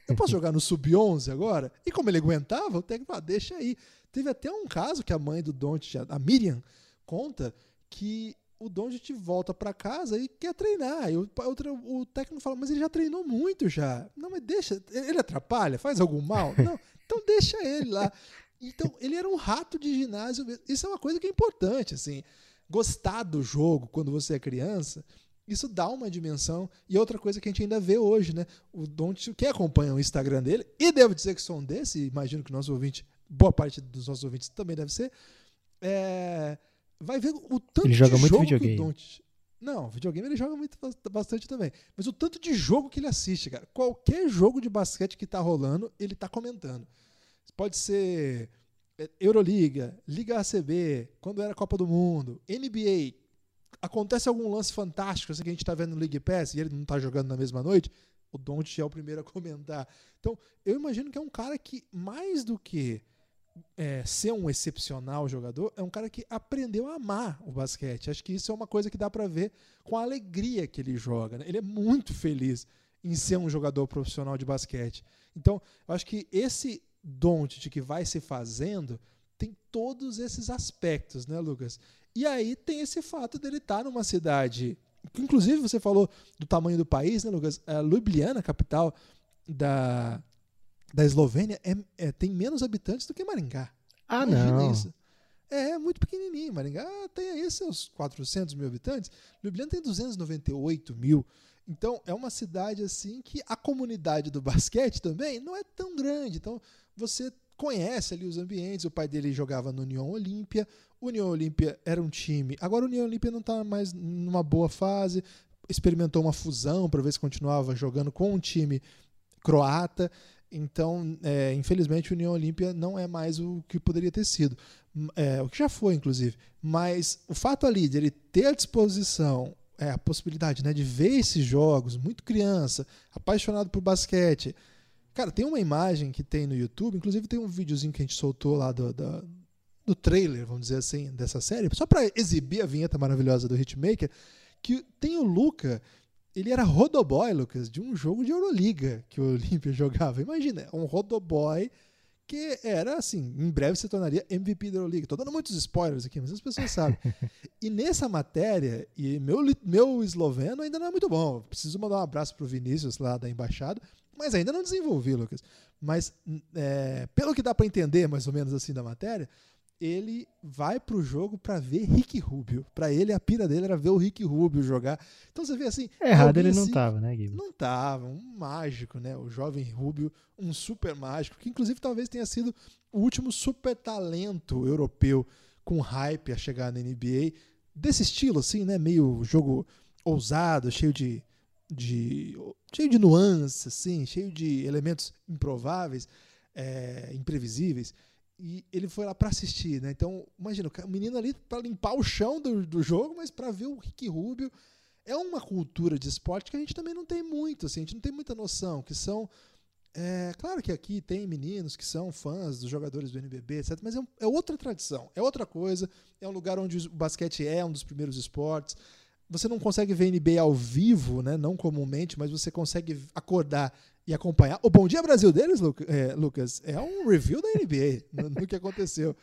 Eu posso jogar no sub-11 agora? E como ele aguentava, o técnico falou: ah, deixa aí. Teve até um caso que a mãe do Don't, a Miriam, conta que o Doncic volta para casa e quer treinar. E o, o, o, técnico fala, mas ele já treinou muito já. Não, mas deixa, ele atrapalha, faz algum mal? Não, então deixa ele lá. Então, ele era um rato de ginásio. Isso é uma coisa que é importante, assim. Gostar do jogo quando você é criança, isso dá uma dimensão. E outra coisa que a gente ainda vê hoje, né? O Don't, quem acompanha o Instagram dele, e devo dizer que sou um desse, imagino que nosso ouvinte, boa parte dos nossos ouvintes também deve ser, é, vai ver o tanto ele joga de muito jogo videogame. que o Don't. Não, videogame ele joga muito, bastante também. Mas o tanto de jogo que ele assiste, cara. Qualquer jogo de basquete que tá rolando, ele tá comentando. Pode ser é, Euroliga, Liga ACB, quando era Copa do Mundo, NBA. Acontece algum lance fantástico, assim que a gente está vendo no League Pass e ele não está jogando na mesma noite, o Don't é o primeiro a comentar. Então, eu imagino que é um cara que, mais do que é, ser um excepcional jogador, é um cara que aprendeu a amar o basquete. Acho que isso é uma coisa que dá para ver com a alegria que ele joga. Né? Ele é muito feliz em ser um jogador profissional de basquete. Então, eu acho que esse Doncic que vai se fazendo tem todos esses aspectos, né, Lucas? E aí tem esse fato dele estar tá numa cidade, que inclusive você falou do tamanho do país, né, Lucas? A Ljubljana, capital da, da Eslovênia, é, é, tem menos habitantes do que Maringá. Ah, Imagina não. Isso. É, é muito pequenininho. Maringá tem aí seus 400 mil habitantes. Ljubljana tem 298 mil. Então, é uma cidade assim que a comunidade do basquete também não é tão grande. Então, você conhece ali os ambientes. O pai dele jogava no União Olímpia. O União Olímpia era um time. Agora o União Olímpia não está mais numa boa fase. Experimentou uma fusão para ver se continuava jogando com um time croata. Então, é, infelizmente, o União Olímpia não é mais o que poderia ter sido. É, o que já foi, inclusive. Mas o fato ali de ele ter à disposição é, a possibilidade né, de ver esses jogos, muito criança, apaixonado por basquete, Cara, tem uma imagem que tem no YouTube, inclusive tem um videozinho que a gente soltou lá do, do, do trailer, vamos dizer assim, dessa série, só para exibir a vinheta maravilhosa do Hitmaker, que tem o Luca, ele era rodoboy, Lucas, de um jogo de Euroliga que o Olímpia jogava. Imagina, um rodoboy que era assim, em breve se tornaria MVP da Euroliga. Tô dando muitos spoilers aqui, mas as pessoas sabem. e nessa matéria, e meu, meu esloveno ainda não é muito bom. Preciso mandar um abraço pro Vinícius lá da embaixada, mas ainda não desenvolvi, Lucas. Mas é, pelo que dá para entender, mais ou menos assim da matéria, ele vai pro jogo para ver Rick Rubio. Para ele, a pira dele era ver o Rick Rubio jogar. Então você vê assim. Errado ele não assim, tava, né, Guilherme? Não tava. Um mágico, né? O jovem Rubio, um super mágico, que inclusive talvez tenha sido o último super talento europeu com hype a chegar na NBA. Desse estilo, assim, né? Meio jogo ousado, cheio de de cheio de nuances, assim, cheio de elementos improváveis, é, imprevisíveis. E ele foi lá para assistir, né? Então, imagina, o menino ali para limpar o chão do, do jogo, mas para ver o Rick Rubio. É uma cultura de esporte que a gente também não tem muito, assim, a gente não tem muita noção, que são. É, claro que aqui tem meninos que são fãs dos jogadores do NBB, etc., mas é, é outra tradição, é outra coisa, é um lugar onde o basquete é um dos primeiros esportes você não consegue ver NBA ao vivo, né? Não comumente, mas você consegue acordar e acompanhar. O Bom Dia Brasil deles, é, Lucas, é um review da NBA no, no, que aconteceu.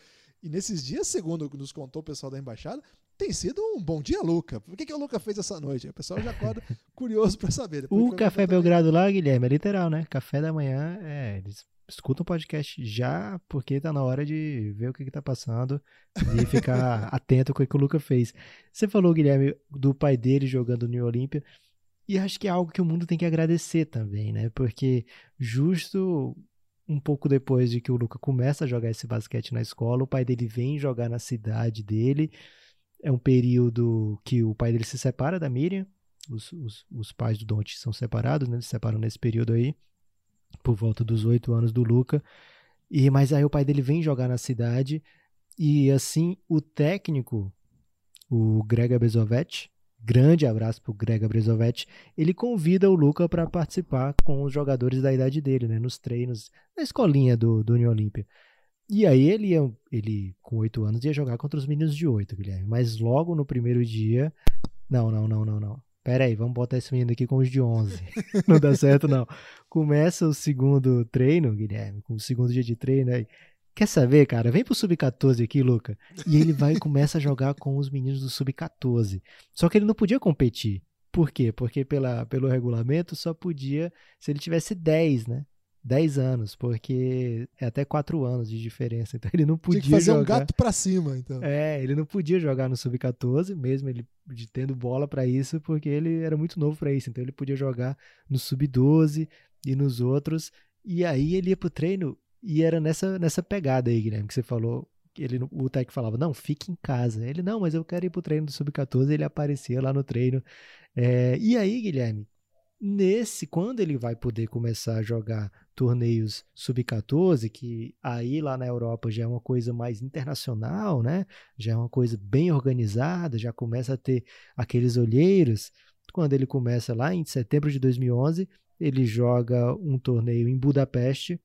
E nesses dias, segundo nos contou o pessoal da embaixada, tem sido um bom dia, Luca. O que, que o Luca fez essa noite? O pessoal já acorda curioso para saber. Depois o Café Belgrado lá, Guilherme, é literal, né? Café da manhã, é, eles escuta o podcast já, porque tá na hora de ver o que, que tá passando e ficar atento com o que o Luca fez. Você falou, Guilherme, do pai dele jogando no Olímpia, e acho que é algo que o mundo tem que agradecer também, né? Porque justo um pouco depois de que o Luca começa a jogar esse basquete na escola, o pai dele vem jogar na cidade dele. É um período que o pai dele se separa da Miriam. Os, os, os pais do Dante são separados, né? Eles se separam nesse período aí por volta dos oito anos do Luca. E mas aí o pai dele vem jogar na cidade E assim, o técnico, o Greg Bezovet, grande abraço pro Greg Brezovetti, ele convida o Luca para participar com os jogadores da idade dele, né, nos treinos, na escolinha do, do União Olímpia. E aí ele, ia, ele, com oito anos, ia jogar contra os meninos de oito, Guilherme. Mas logo no primeiro dia, não, não, não, não, não. Pera aí, vamos botar esse menino aqui com os de 11. não dá certo, não. Começa o segundo treino, Guilherme, com o segundo dia de treino, aí Quer saber, cara? Vem pro Sub-14 aqui, Luca. E ele vai e começa a jogar com os meninos do Sub-14. Só que ele não podia competir. Por quê? Porque pela, pelo regulamento só podia se ele tivesse 10, né? 10 anos, porque é até 4 anos de diferença. Então ele não podia Tinha que fazer jogar. um gato pra cima, então. É, ele não podia jogar no Sub-14, mesmo ele tendo bola para isso, porque ele era muito novo para isso. Então ele podia jogar no Sub-12 e nos outros. E aí ele ia pro treino e era nessa, nessa pegada aí, Guilherme, que você falou. Ele, o Tec falava, não, fique em casa. Ele, não, mas eu quero ir pro treino do Sub-14. Ele aparecia lá no treino. É, e aí, Guilherme, nesse, quando ele vai poder começar a jogar torneios Sub-14, que aí lá na Europa já é uma coisa mais internacional, né? Já é uma coisa bem organizada, já começa a ter aqueles olheiros. Quando ele começa lá em setembro de 2011, ele joga um torneio em Budapeste,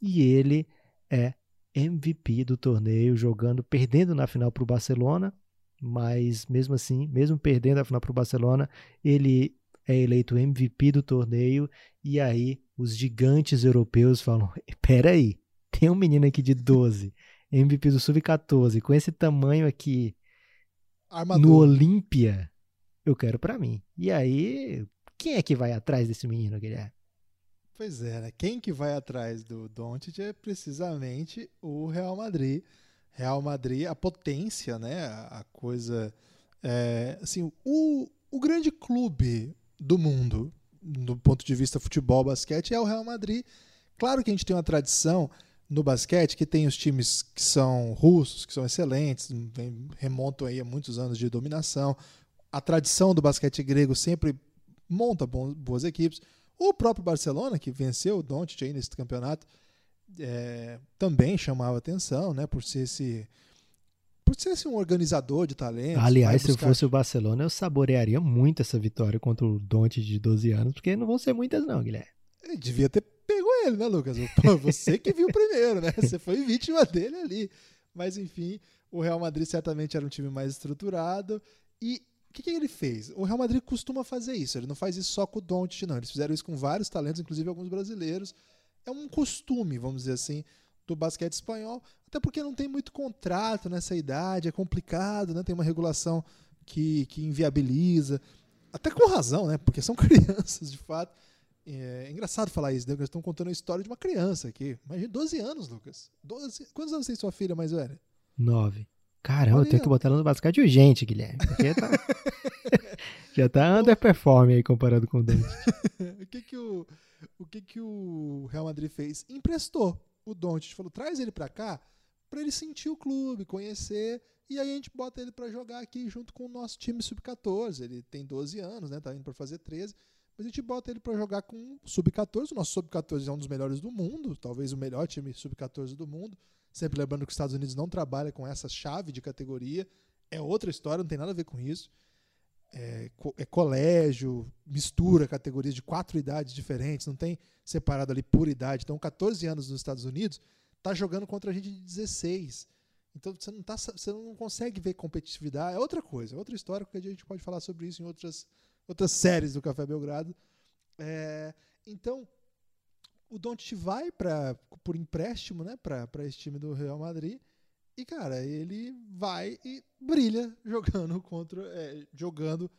e ele é MVP do torneio, jogando, perdendo na final para o Barcelona, mas mesmo assim, mesmo perdendo a final para o Barcelona, ele é eleito MVP do torneio e aí os gigantes europeus falam: "Peraí, tem um menino aqui de 12, MVP do sub-14, com esse tamanho aqui Armador. no Olímpia, eu quero para mim". E aí, quem é que vai atrás desse menino, Guilherme? Pois é, né? Quem que vai atrás do Doncic é precisamente o Real Madrid. Real Madrid, a potência, né? A coisa, é, assim, o, o grande clube do mundo, do ponto de vista futebol, basquete, é o Real Madrid. Claro que a gente tem uma tradição no basquete que tem os times que são russos, que são excelentes, remontam aí a muitos anos de dominação. A tradição do basquete grego sempre monta boas equipes. O próprio Barcelona, que venceu o Doncic aí nesse campeonato, é, também chamava atenção, né, por ser esse por ser assim, um organizador de talentos. Aliás, buscar... se eu fosse o Barcelona, eu saborearia muito essa vitória contra o Doncic de 12 anos, porque não vão ser muitas não, Guilherme. Ele devia ter pegou ele, né, Lucas? Pô, você que viu primeiro, né? Você foi vítima dele ali. Mas enfim, o Real Madrid certamente era um time mais estruturado e o que, que, ele fez? O Real Madrid costuma fazer isso. Ele não faz isso só com o Doncic, não. Eles fizeram isso com vários talentos, inclusive alguns brasileiros. É um costume, vamos dizer assim, do basquete espanhol. Até porque não tem muito contrato nessa idade, é complicado, né? Tem uma regulação que, que inviabiliza. Até com razão, né? Porque são crianças, de fato. É, é engraçado falar isso, né? Nós estamos contando a história de uma criança aqui. Imagina, 12 anos, Lucas. 12... Quantos anos tem sua filha mais velha? Nove. Caramba, Olha. eu tenho que botar ela no basquete urgente, Guilherme. Porque tá... já tá underperform aí comparado com o Dante. o que que o, o que que o Real Madrid fez? Emprestou o Dante, falou, traz ele para cá para ele sentir o clube, conhecer, e aí a gente bota ele para jogar aqui junto com o nosso time sub-14. Ele tem 12 anos, né? Tá indo para fazer 13. Mas a gente bota ele para jogar com o sub-14. O nosso sub-14 é um dos melhores do mundo, talvez o melhor time sub-14 do mundo. Sempre lembrando que os Estados Unidos não trabalha com essa chave de categoria. É outra história, não tem nada a ver com isso. É, é, colégio, mistura categorias de quatro idades diferentes, não tem separado ali por idade. Então, 14 anos nos Estados Unidos, tá jogando contra a gente de 16. Então, você não, tá, você não consegue ver competitividade. É outra coisa, é outra história, porque a gente pode falar sobre isso em outras, outras séries do Café Belgrado. É, então, o Doncic vai para por empréstimo, né, para esse time do Real Madrid. E cara, ele vai e brilha jogando contra é, jogando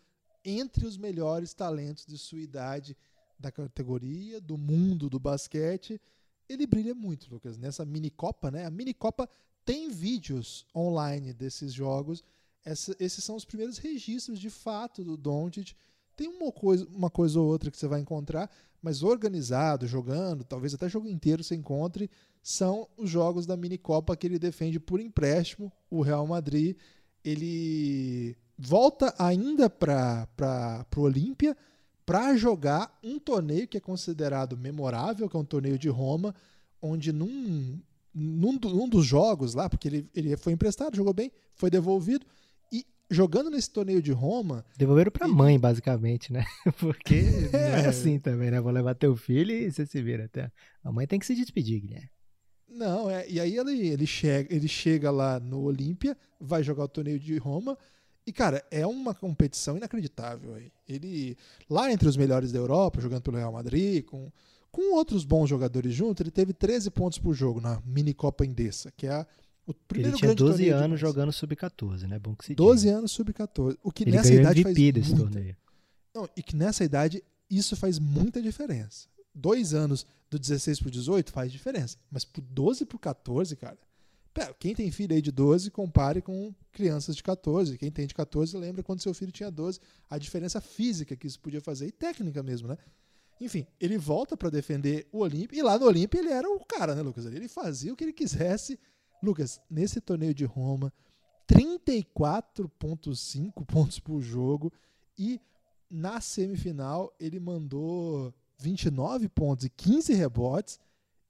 entre os melhores talentos de sua idade da categoria, do mundo do basquete. Ele brilha muito, Lucas, nessa mini copa, né? A mini copa tem vídeos online desses jogos. Essa, esses são os primeiros registros de fato do Doncic. Tem uma coisa, uma coisa ou outra que você vai encontrar, mas organizado, jogando, talvez até jogo inteiro você encontre, são os jogos da mini Copa que ele defende por empréstimo. O Real Madrid ele volta ainda para o Olímpia para jogar um torneio que é considerado memorável, que é um torneio de Roma, onde num, num, num, dos jogos lá, porque ele, ele foi emprestado, jogou bem, foi devolvido. E jogando nesse torneio de Roma. Devolveram pra ele... mãe, basicamente, né? Porque é. não é assim também, né? Vou levar teu filho e você se vira até. A mãe tem que se despedir, Guilherme. Não, é. E aí ele, ele, chega, ele chega lá no Olímpia, vai jogar o torneio de Roma. E, cara, é uma competição inacreditável aí. Ele, lá entre os melhores da Europa, jogando pelo Real Madrid, com com outros bons jogadores juntos, ele teve 13 pontos por jogo na mini Copa Indessa, que é a, o primeiro Ele tinha 12 anos jogando sub-14, né? Bom que se 12 diga. anos sub-14. O que ele nessa idade MVP faz desse muita... torneio. Não, e que nessa idade isso faz muita diferença. Dois anos do 16 pro 18 faz diferença. Mas pro 12 pro 14, cara. Pera, quem tem filho aí de 12, compare com crianças de 14. Quem tem de 14 lembra quando seu filho tinha 12. A diferença física que isso podia fazer e técnica mesmo, né? Enfim, ele volta para defender o Olímpia. E lá no Olímpia ele era o cara, né, Lucas? Ele fazia o que ele quisesse. Lucas, nesse torneio de Roma, 34,5 pontos por jogo. E na semifinal ele mandou 29 pontos e 15 rebotes.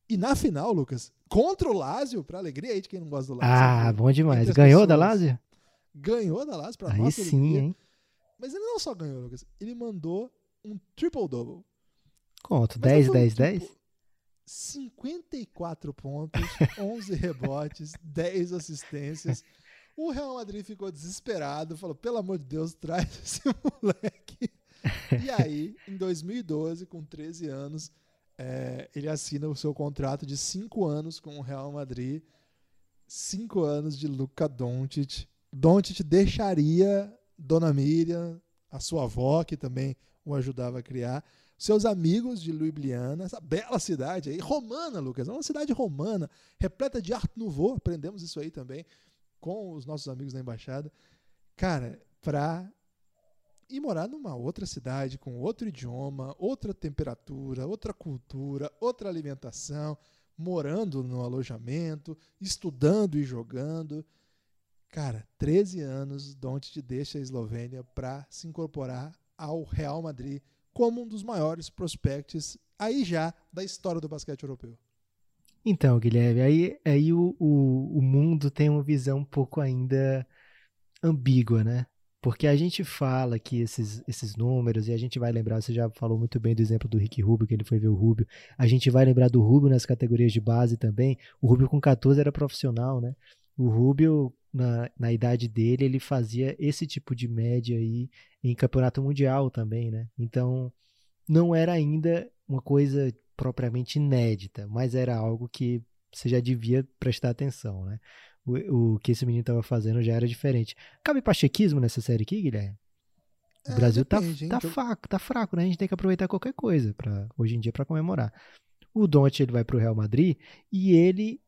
E na final, Lucas, contra o Lazio, para alegria aí de quem não gosta do Lazio. Ah, bom demais. Ganhou pessoas, da Lazio? Ganhou da Lazio, para aí nossa sim, alegria. Hein? Mas ele não só ganhou, Lucas. Ele mandou um triple-double. Conto, 10, 10, 10? 54 pontos, 11 rebotes, 10 assistências. O Real Madrid ficou desesperado, falou: pelo amor de Deus, traz esse moleque. E aí, em 2012, com 13 anos, é, ele assina o seu contrato de 5 anos com o Real Madrid. 5 anos de Luca Doncic. Doncic deixaria Dona Miriam, a sua avó, que também o ajudava a criar, seus amigos de Ljubljana, essa bela cidade aí, romana, Lucas, é uma cidade romana, repleta de arte nouveau, aprendemos isso aí também com os nossos amigos da embaixada. Cara, para ir morar numa outra cidade com outro idioma, outra temperatura, outra cultura, outra alimentação, morando no alojamento, estudando e jogando. Cara, 13 anos, Don't te deixa a Eslovênia para se incorporar ao Real Madrid como um dos maiores prospectos aí já da história do basquete europeu. Então, Guilherme, aí, aí o, o, o mundo tem uma visão um pouco ainda ambígua, né? Porque a gente fala que esses, esses números, e a gente vai lembrar, você já falou muito bem do exemplo do Rick Rubio, que ele foi ver o Rubio. A gente vai lembrar do Rubio nas categorias de base também. O Rubio com 14 era profissional, né? O Rubio, na, na idade dele, ele fazia esse tipo de média aí em campeonato mundial também, né? Então, não era ainda uma coisa propriamente inédita, mas era algo que você já devia prestar atenção, né? O, o que esse menino estava fazendo já era diferente. Cabe pachequismo nessa série aqui, Guilherme? O é, Brasil tá, depende, tá, tá, fraco, tá fraco, né? A gente tem que aproveitar qualquer coisa para hoje em dia para comemorar. O Don't ele vai para o Real Madrid e ele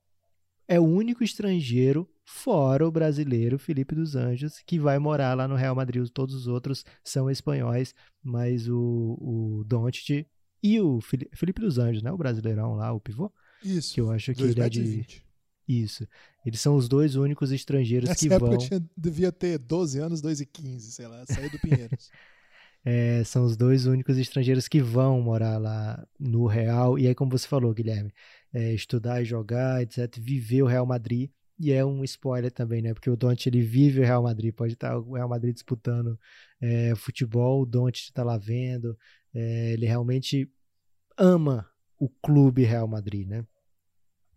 é o único estrangeiro fora o brasileiro Felipe dos Anjos, que vai morar lá no Real Madrid. Todos os outros são espanhóis, mas o, o Doncic e o Felipe dos Anjos, né? O brasileirão lá, o pivô. Isso. Que eu acho que ele é de... Isso. Eles são os dois únicos estrangeiros Nessa que época vão... Eu tinha, devia ter 12 anos, 2 e 15, sei lá, saí do Pinheiros. é, são os dois únicos estrangeiros que vão morar lá no Real. E aí, como você falou, Guilherme, é, estudar e jogar, etc., viver o Real Madrid. E é um spoiler também, né? Porque o Don't ele vive o Real Madrid. Pode estar o Real Madrid disputando é, futebol, o Don't está lá vendo. É, ele realmente ama o clube Real Madrid, né?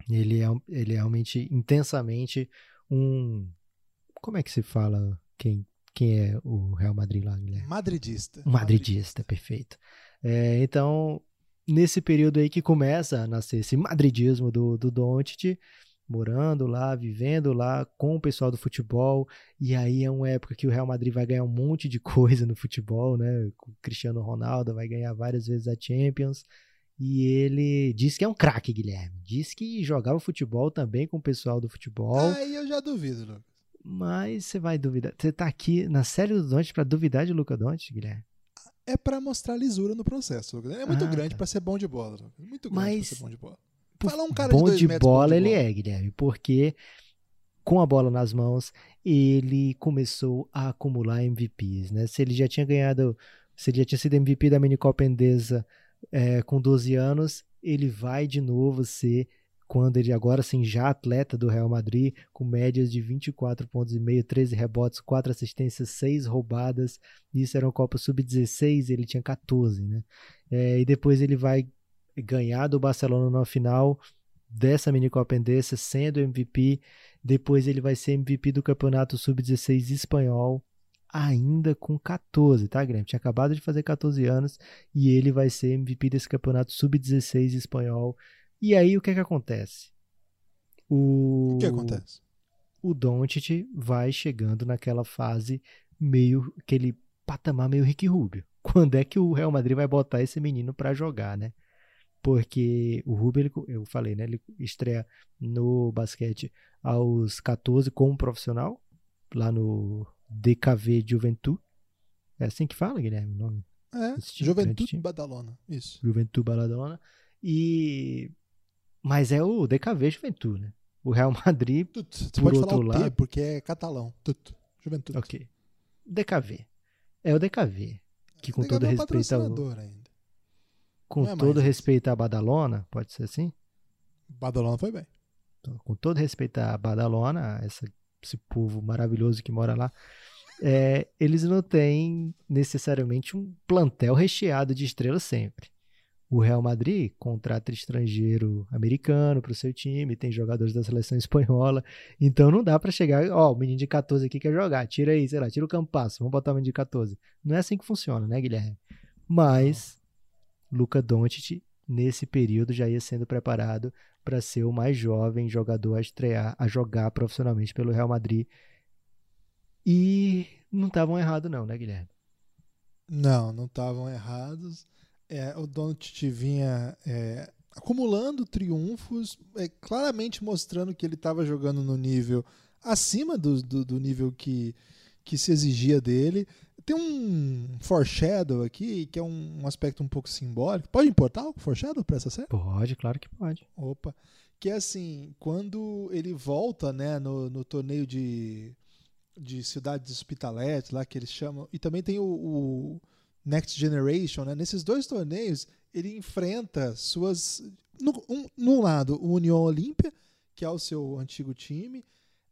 Ele é, ele é realmente intensamente um. Como é que se fala quem, quem é o Real Madrid lá, Guilherme? Madridista. Um madridista, madridista. perfeito. É, então, nesse período aí que começa a nascer esse madridismo do, do Doncic, morando lá, vivendo lá com o pessoal do futebol, e aí é uma época que o Real Madrid vai ganhar um monte de coisa no futebol, né? O Cristiano Ronaldo vai ganhar várias vezes a Champions, e ele diz que é um craque, Guilherme. Diz que jogava futebol também com o pessoal do futebol. Aí eu já duvido, Lucas. Mas você vai duvidar. Você tá aqui na série do Doncic para duvidar de Luca Doncic, Guilherme? é para mostrar lisura no processo. É muito ah, grande tá. para ser bom de bola. Muito grande Mas, pra ser bom de bola. Fala um cara bom de, de bola bom de ele bola. é, Guilherme, porque com a bola nas mãos ele começou a acumular MVPs, né? Se ele já tinha ganhado, se ele já tinha sido MVP da Minicopa Endesa é, com 12 anos, ele vai de novo ser quando ele agora sim já atleta do Real Madrid, com médias de 24 pontos e meio, 13 rebotes, 4 assistências, 6 roubadas. Isso era uma Copa Sub-16, ele tinha 14, né? É, e depois ele vai ganhar do Barcelona na final dessa mini Copa Endesa, sendo MVP. Depois ele vai ser MVP do Campeonato Sub-16 espanhol, ainda com 14, tá, Guilherme? Tinha acabado de fazer 14 anos e ele vai ser MVP desse Campeonato Sub-16 espanhol e aí o que é que acontece? O, o que acontece? O Doncic vai chegando naquela fase meio aquele patamar meio Rick Rubio. Quando é que o Real Madrid vai botar esse menino para jogar, né? Porque o Rubio, ele, eu falei, né? Ele estreia no basquete aos 14 como profissional, lá no DKV Juventude. É assim que fala, Guilherme, o nome? É, Juventude Badalona, isso. Juventude Badalona. E mas é o DKV Juventude, né? O Real Madrid, Tut, Você por outro falar o T, porque é catalão. Tut, Juventude. Ok. DKV. É o DKV. Que com todo é respeito ao... Ainda. Com é todo respeito à Badalona, pode ser assim? Badalona foi bem. Então, com todo respeito à Badalona, essa, esse povo maravilhoso que mora lá, é, eles não têm necessariamente um plantel recheado de estrelas sempre. O Real Madrid contrata estrangeiro americano para o seu time, tem jogadores da seleção espanhola, então não dá para chegar, ó, oh, o menino de 14 aqui quer jogar, tira aí, sei lá, tira o Campasso, vamos botar o menino de 14. Não é assim que funciona, né, Guilherme? Mas Luca Doncic nesse período já ia sendo preparado para ser o mais jovem jogador a estrear, a jogar profissionalmente pelo Real Madrid. E não estavam errados não, né, Guilherme? Não, não estavam errados é, o Doncic vinha é, acumulando triunfos, é, claramente mostrando que ele estava jogando no nível acima do, do, do, nível que, que se exigia dele. Tem um foreshadow aqui, que é um, um aspecto um pouco simbólico. Pode importar o foreshadow para essa série? Pode, claro que pode. Opa. Que é assim, quando ele volta né, no, no torneio de, de cidades hospitaletes, lá que eles chamam, e também tem o, o Next Generation, né? nesses dois torneios, ele enfrenta suas. No, um, num lado, o União Olímpia, que é o seu antigo time.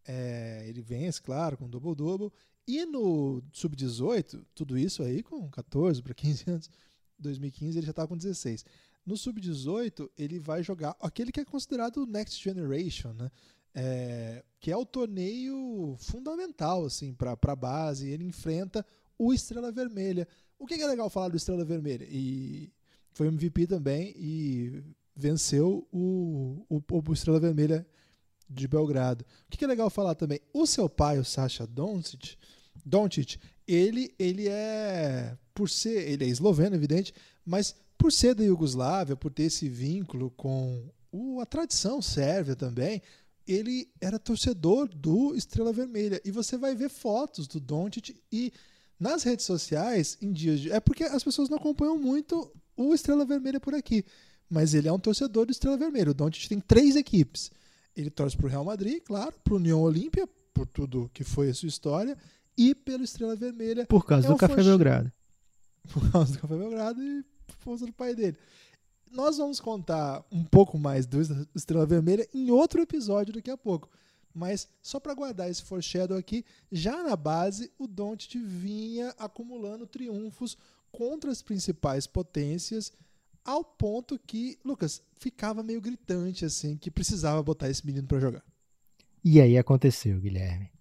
É, ele vence, claro, com double-double. E no Sub-18, tudo isso aí com 14 para 15 anos, 2015 ele já estava com 16. No Sub-18, ele vai jogar aquele que é considerado o Next Generation, né? É, que é o torneio fundamental assim, para a base. Ele enfrenta o Estrela Vermelha, o que é legal falar do Estrela Vermelha? E foi MVP também e venceu o, o, o Estrela Vermelha de Belgrado. O que é legal falar também? O seu pai, o Sasha Doncic, Doncic ele, ele é, por ser, ele é esloveno, evidente, mas por ser da Iugoslávia, por ter esse vínculo com o, a tradição sérvia também, ele era torcedor do Estrela Vermelha. E você vai ver fotos do Doncic e nas redes sociais, em dias de... É porque as pessoas não acompanham muito o Estrela Vermelha por aqui. Mas ele é um torcedor do Estrela Vermelha. O Doncic tem três equipes. Ele torce para o Real Madrid, claro, para o União Olímpia, por tudo que foi a sua história, e pelo Estrela Vermelha. Por causa é do Café Belgrado. Por causa do Café Belgrado e por causa do pai dele. Nós vamos contar um pouco mais do Estrela Vermelha em outro episódio daqui a pouco. Mas só para guardar esse foreshadow aqui, já na base o Doncic vinha acumulando triunfos contra as principais potências, ao ponto que, Lucas, ficava meio gritante assim, que precisava botar esse menino para jogar. E aí aconteceu, Guilherme.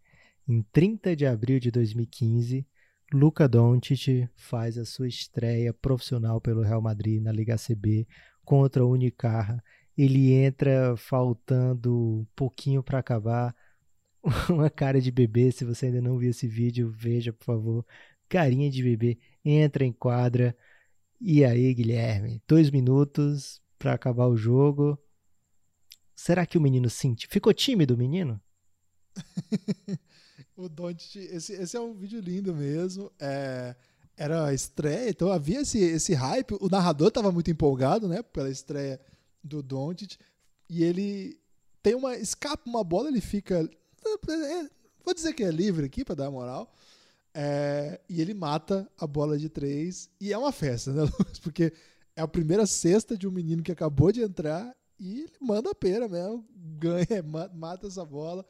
Em 30 de abril de 2015, Luca Doncic faz a sua estreia profissional pelo Real Madrid na Liga CB contra o Unicarra ele entra faltando um pouquinho para acabar. Uma cara de bebê, se você ainda não viu esse vídeo, veja, por favor. Carinha de bebê, entra em quadra. E aí, Guilherme, dois minutos para acabar o jogo. Será que o menino sentiu? Ficou tímido o menino? o Don't, esse, esse é um vídeo lindo mesmo. É, era a estreia, então havia esse, esse hype. O narrador estava muito empolgado, né, pela estreia do Doncic e ele tem uma escapa uma bola, ele fica é, vou dizer que é livre aqui para dar moral. É, e ele mata a bola de três e é uma festa, né, Lucas? Porque é a primeira cesta de um menino que acabou de entrar e ele manda a pena mesmo, ganha, mata essa bola.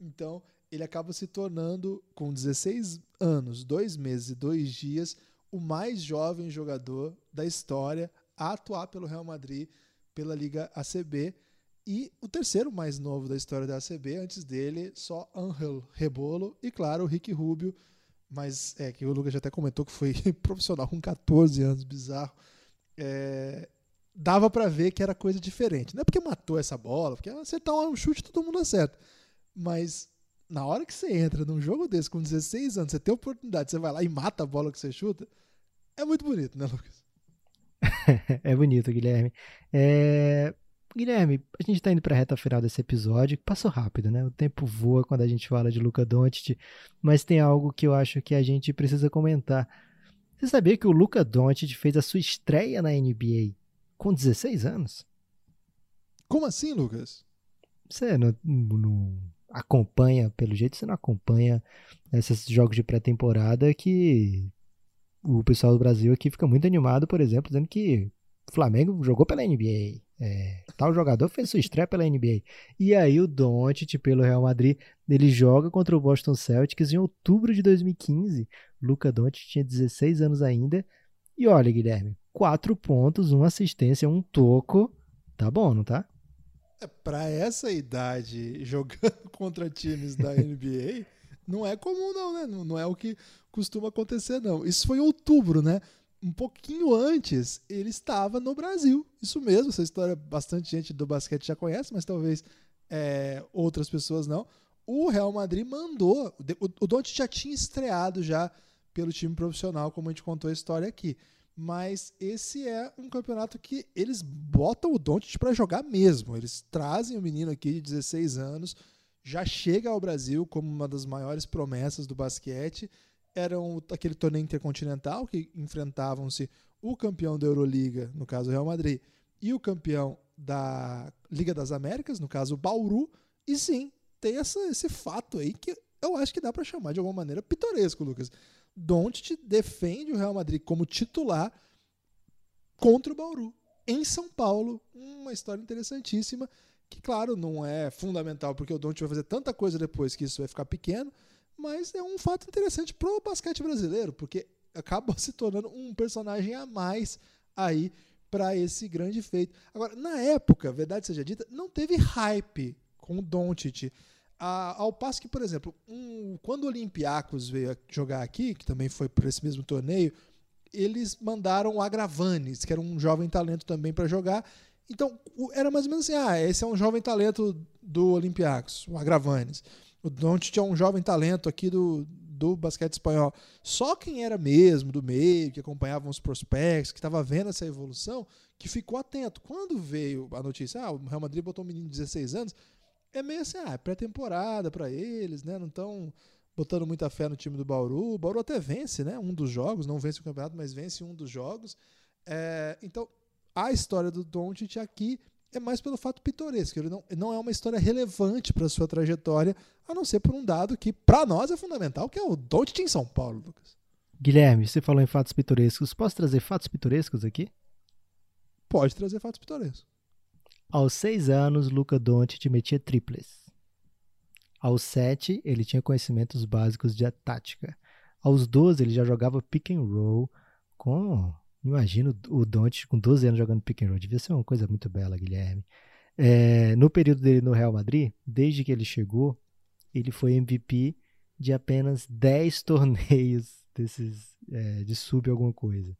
Então, ele acaba se tornando, com 16 anos, 2 meses e 2 dias, o mais jovem jogador da história a atuar pelo Real Madrid pela Liga ACB e o terceiro mais novo da história da ACB, antes dele, só Angel Rebolo e, claro, o Rick Rubio, mas é que o Lucas já até comentou que foi profissional com 14 anos, bizarro. É, dava para ver que era coisa diferente. Não é porque matou essa bola, porque acertar um chute todo mundo acerta. Mas na hora que você entra num jogo desse com 16 anos, você tem oportunidade, você vai lá e mata a bola que você chuta, é muito bonito, né, Lucas? é bonito, Guilherme. É... Guilherme, a gente está indo para a reta final desse episódio, passou rápido, né? O tempo voa quando a gente fala de Luca Doncic, mas tem algo que eu acho que a gente precisa comentar. Você sabia que o Luca Doncic fez a sua estreia na NBA com 16 anos? Como assim, Lucas? Você não, não acompanha, pelo jeito você não acompanha esses jogos de pré-temporada que o pessoal do Brasil aqui fica muito animado, por exemplo, dizendo que o Flamengo jogou pela NBA. É, tal jogador fez sua estreia pela NBA. E aí o Doncic pelo Real Madrid, ele joga contra o Boston Celtics em outubro de 2015. Luca Doncic tinha 16 anos ainda. E olha, Guilherme, quatro pontos, uma assistência, um toco. Tá bom, não tá? É, para essa idade, jogando contra times da NBA, não é comum não, né? Não, não é o que costuma acontecer não. Isso foi em outubro, né? um pouquinho antes, ele estava no Brasil. Isso mesmo, essa história bastante gente do basquete já conhece, mas talvez é, outras pessoas não. O Real Madrid mandou. O, o Doncic já tinha estreado já pelo time profissional, como a gente contou a história aqui. Mas esse é um campeonato que eles botam o Doncic para jogar mesmo. Eles trazem o menino aqui de 16 anos, já chega ao Brasil como uma das maiores promessas do basquete eram aquele torneio intercontinental que enfrentavam-se o campeão da Euroliga, no caso o Real Madrid, e o campeão da Liga das Américas, no caso o Bauru. E sim, tem essa, esse fato aí que eu acho que dá para chamar de alguma maneira pitoresco, Lucas. Doncic defende o Real Madrid como titular contra o Bauru em São Paulo. Uma história interessantíssima que, claro, não é fundamental porque o Doncic vai fazer tanta coisa depois que isso vai ficar pequeno, mas é um fato interessante pro basquete brasileiro, porque acaba se tornando um personagem a mais aí para esse grande feito. Agora, na época, verdade seja dita, não teve hype com o Doncic. Ah, ao passo que, por exemplo, um, quando o Olympiacos veio jogar aqui, que também foi por esse mesmo torneio, eles mandaram o Agravanes, que era um jovem talento também para jogar. Então, era mais ou menos assim: ah, esse é um jovem talento do Olympiacos, o Agravanes. O Doncic é um jovem talento aqui do, do basquete espanhol. Só quem era mesmo do meio, que acompanhava os prospectos, que estava vendo essa evolução, que ficou atento. Quando veio a notícia, ah, o Real Madrid botou um menino de 16 anos, é meio assim, ah, é pré-temporada para eles, né? Não estão botando muita fé no time do Bauru. O Bauru até vence, né? Um dos jogos, não vence o campeonato, mas vence um dos jogos. É, então, a história do Doncic aqui é mais pelo fato pitoresco. Ele não, não é uma história relevante para sua trajetória, a não ser por um dado que, para nós, é fundamental, que é o Doncic em São Paulo, Lucas. Guilherme, você falou em fatos pitorescos. Posso trazer fatos pitorescos aqui? Pode trazer fatos pitorescos. Aos seis anos, Luca Doncic metia triples. Aos sete, ele tinha conhecimentos básicos de tática. Aos 12, ele já jogava pick and roll com Imagino o Dante com 12 anos jogando pick and roll. Devia ser uma coisa muito bela, Guilherme. É, no período dele no Real Madrid, desde que ele chegou, ele foi MVP de apenas 10 torneios desses é, de sub alguma coisa,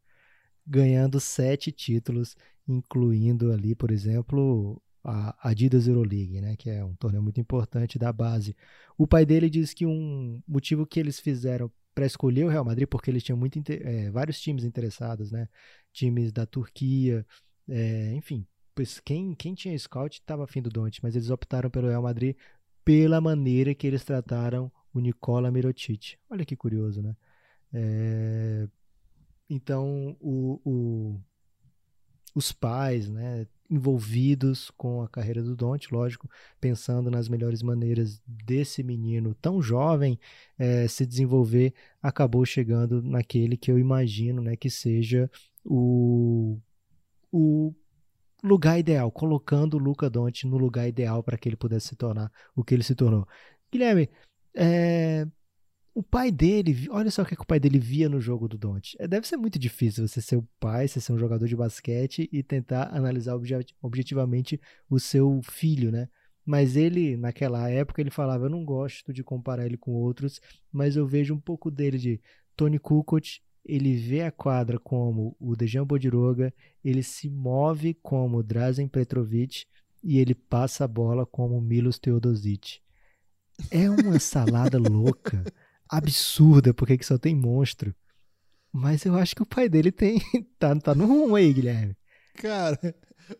ganhando sete títulos, incluindo ali, por exemplo, a Adidas Euroleague, né, que é um torneio muito importante da base. O pai dele diz que um motivo que eles fizeram para escolher o Real Madrid, porque eles tinham muito, é, vários times interessados, né? Times da Turquia, é, enfim. Pois quem, quem tinha scout estava afim do Donte, mas eles optaram pelo Real Madrid pela maneira que eles trataram o Nicola Mirotic. Olha que curioso, né? É, então, o, o, os pais, né, envolvidos com a carreira do Dante, lógico, pensando nas melhores maneiras desse menino tão jovem é, se desenvolver, acabou chegando naquele que eu imagino né, que seja o, o lugar ideal, colocando o Luca Doncic no lugar ideal para que ele pudesse se tornar o que ele se tornou. Guilherme, é, o pai dele, olha só o que, é que, o pai dele via no jogo do Doncic. É, deve ser muito difícil você ser o pai, você ser um jogador de basquete e tentar analisar objetivamente o seu filho, né? Mas ele, naquela época, ele falava: Eu não gosto de comparar ele com outros, mas eu vejo um pouco dele de Tony Kukoc. Ele vê a quadra como o Dejan Bodiroga, ele se move como Drazen Petrovic e ele passa a bola como Milos Teodosic. É uma salada louca, absurda, porque que só tem monstro. Mas eu acho que o pai dele tem tá, tá no rumo aí, Guilherme. Cara,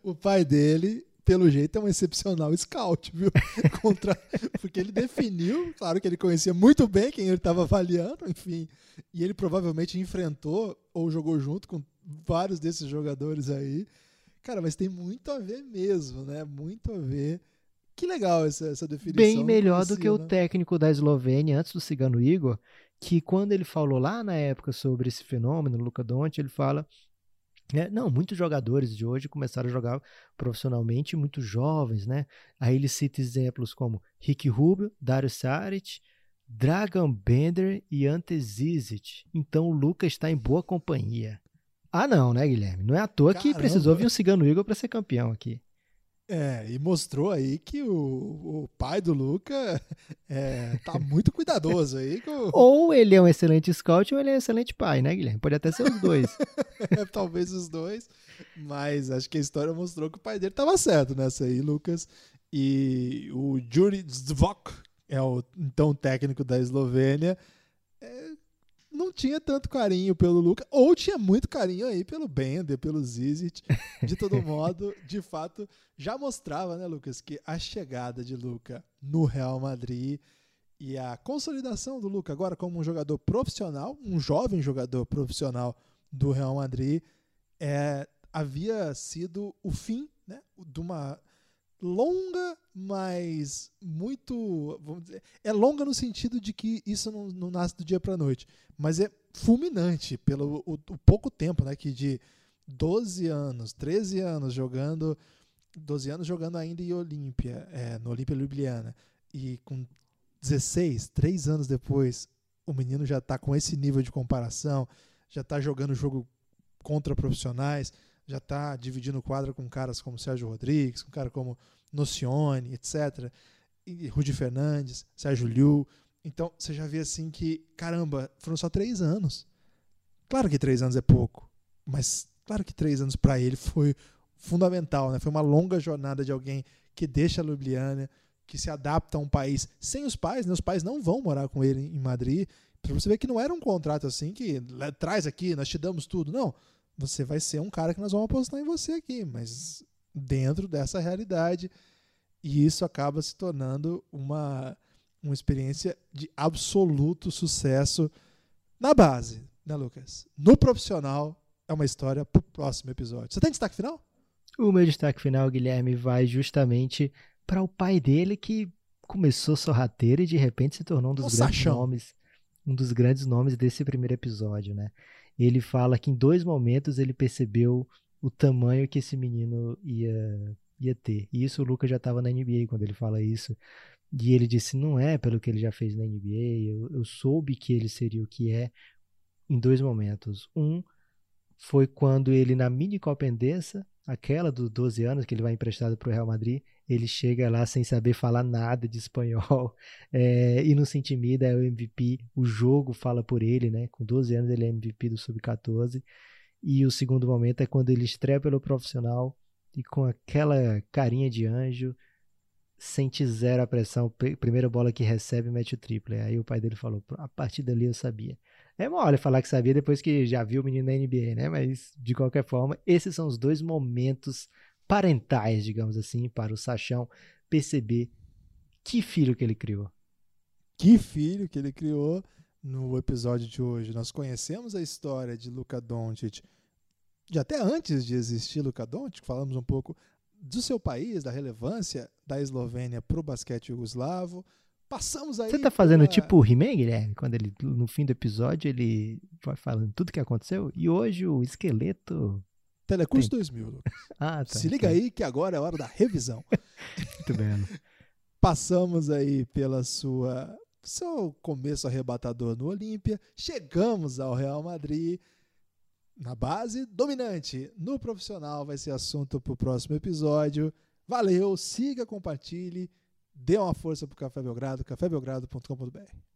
o pai dele pelo jeito, é um excepcional scout, viu? Contra... Porque ele definiu, claro que ele conhecia muito bem quem ele estava avaliando, enfim. E ele provavelmente enfrentou ou jogou junto com vários desses jogadores aí. Cara, mas tem muito a ver mesmo, né? Muito a ver. Que legal essa, essa definição. Bem melhor do que né? o técnico da Eslovênia antes do Cigano Igor, que quando ele falou lá na época sobre esse fenômeno, Luca Donte, ele fala é, não, muitos jogadores de hoje começaram a jogar profissionalmente, muito jovens, né? Aí ele cita exemplos como Rick Rubio, Dario Saric, Dragan Bender e Ante Zizic. Então o Lucas está em boa companhia. Ah, não, né, Guilherme? Não é à toa Caramba. que precisou vir um Cigano Igor para ser campeão aqui. É, e mostrou aí que o, o pai do Luca é, tá muito cuidadoso aí. Com... Ou ele é um excelente scout ou ele é um excelente pai, né, Guilherme? Pode até ser os dois. é, talvez os dois, mas acho que a história mostrou que o pai dele tava certo nessa aí, Lucas. E o Juri Zvok, é o então técnico da Eslovênia, não tinha tanto carinho pelo Luca, ou tinha muito carinho aí pelo Bender, pelo Zizit. De todo modo, de fato, já mostrava, né, Lucas, que a chegada de Luca no Real Madrid e a consolidação do Luca agora como um jogador profissional, um jovem jogador profissional do Real Madrid, é, havia sido o fim né, de uma longa, mas muito. Vamos dizer, é longa no sentido de que isso não, não nasce do dia para noite, mas é fulminante pelo o, o, pouco tempo, né? Que de 12 anos, 13 anos jogando. 12 anos jogando ainda em Olímpia, é, no Olímpia Ljubljana, e com 16, 3 anos depois, o menino já está com esse nível de comparação, já está jogando jogo contra profissionais, já está dividindo quadra com caras como Sérgio Rodrigues, com cara como Nocione, etc. E Rudi Fernandes, Sérgio Liu. Então você já vê assim que, caramba, foram só três anos. Claro que três anos é pouco, mas claro que três anos para ele foi fundamental, né? Foi uma longa jornada de alguém que deixa a Ljubljana, que se adapta a um país sem os pais, né? Os pais não vão morar com ele em Madrid. Para você ver que não era um contrato assim que traz aqui, nós te damos tudo. Não, você vai ser um cara que nós vamos apostar em você aqui, mas dentro dessa realidade. E isso acaba se tornando uma, uma experiência de absoluto sucesso na base, né, Lucas? No profissional, é uma história para o próximo episódio. Você tem destaque final? O meu destaque final, Guilherme, vai justamente para o pai dele que começou sorrateiro e de repente se tornou um dos o grandes Sachão. nomes, um dos grandes nomes desse primeiro episódio, né? ele fala que em dois momentos ele percebeu o tamanho que esse menino ia, ia ter. E isso o Lucas já estava na NBA quando ele fala isso. E ele disse: não é pelo que ele já fez na NBA, eu, eu soube que ele seria o que é em dois momentos. Um foi quando ele, na mini Copa Endesa, aquela dos 12 anos que ele vai emprestado para o Real Madrid, ele chega lá sem saber falar nada de espanhol é, e não se intimida, é o MVP. O jogo fala por ele, né? Com 12 anos ele é MVP do Sub-14. E o segundo momento é quando ele estreia pelo profissional e com aquela carinha de anjo, sente zero a pressão. Primeira bola que recebe, mete o triple. Aí o pai dele falou: a partir dali eu sabia. É mole falar que sabia depois que já viu o menino na NBA, né? Mas, de qualquer forma, esses são os dois momentos parentais, digamos assim, para o Sachão perceber que filho que ele criou. Que filho que ele criou no episódio de hoje. Nós conhecemos a história de Luka Doncic de até antes de existir Luka Doncic, falamos um pouco do seu país, da relevância da Eslovênia para o basquete jugoslavo. Passamos aí. Você tá fazendo pela... tipo o He-Man, Guilherme? Quando ele, no fim do episódio, ele vai falando tudo que aconteceu. E hoje o esqueleto Telecurso 2000, Lucas. Ah, tá. Se liga aí que agora é hora da revisão. Muito bem. Passamos aí pela sua seu começo arrebatador no Olímpia, chegamos ao Real Madrid na base dominante. No profissional vai ser assunto para o próximo episódio. Valeu, siga, compartilhe, dê uma força para o Café Belgrado, cafébelgrado.com.br.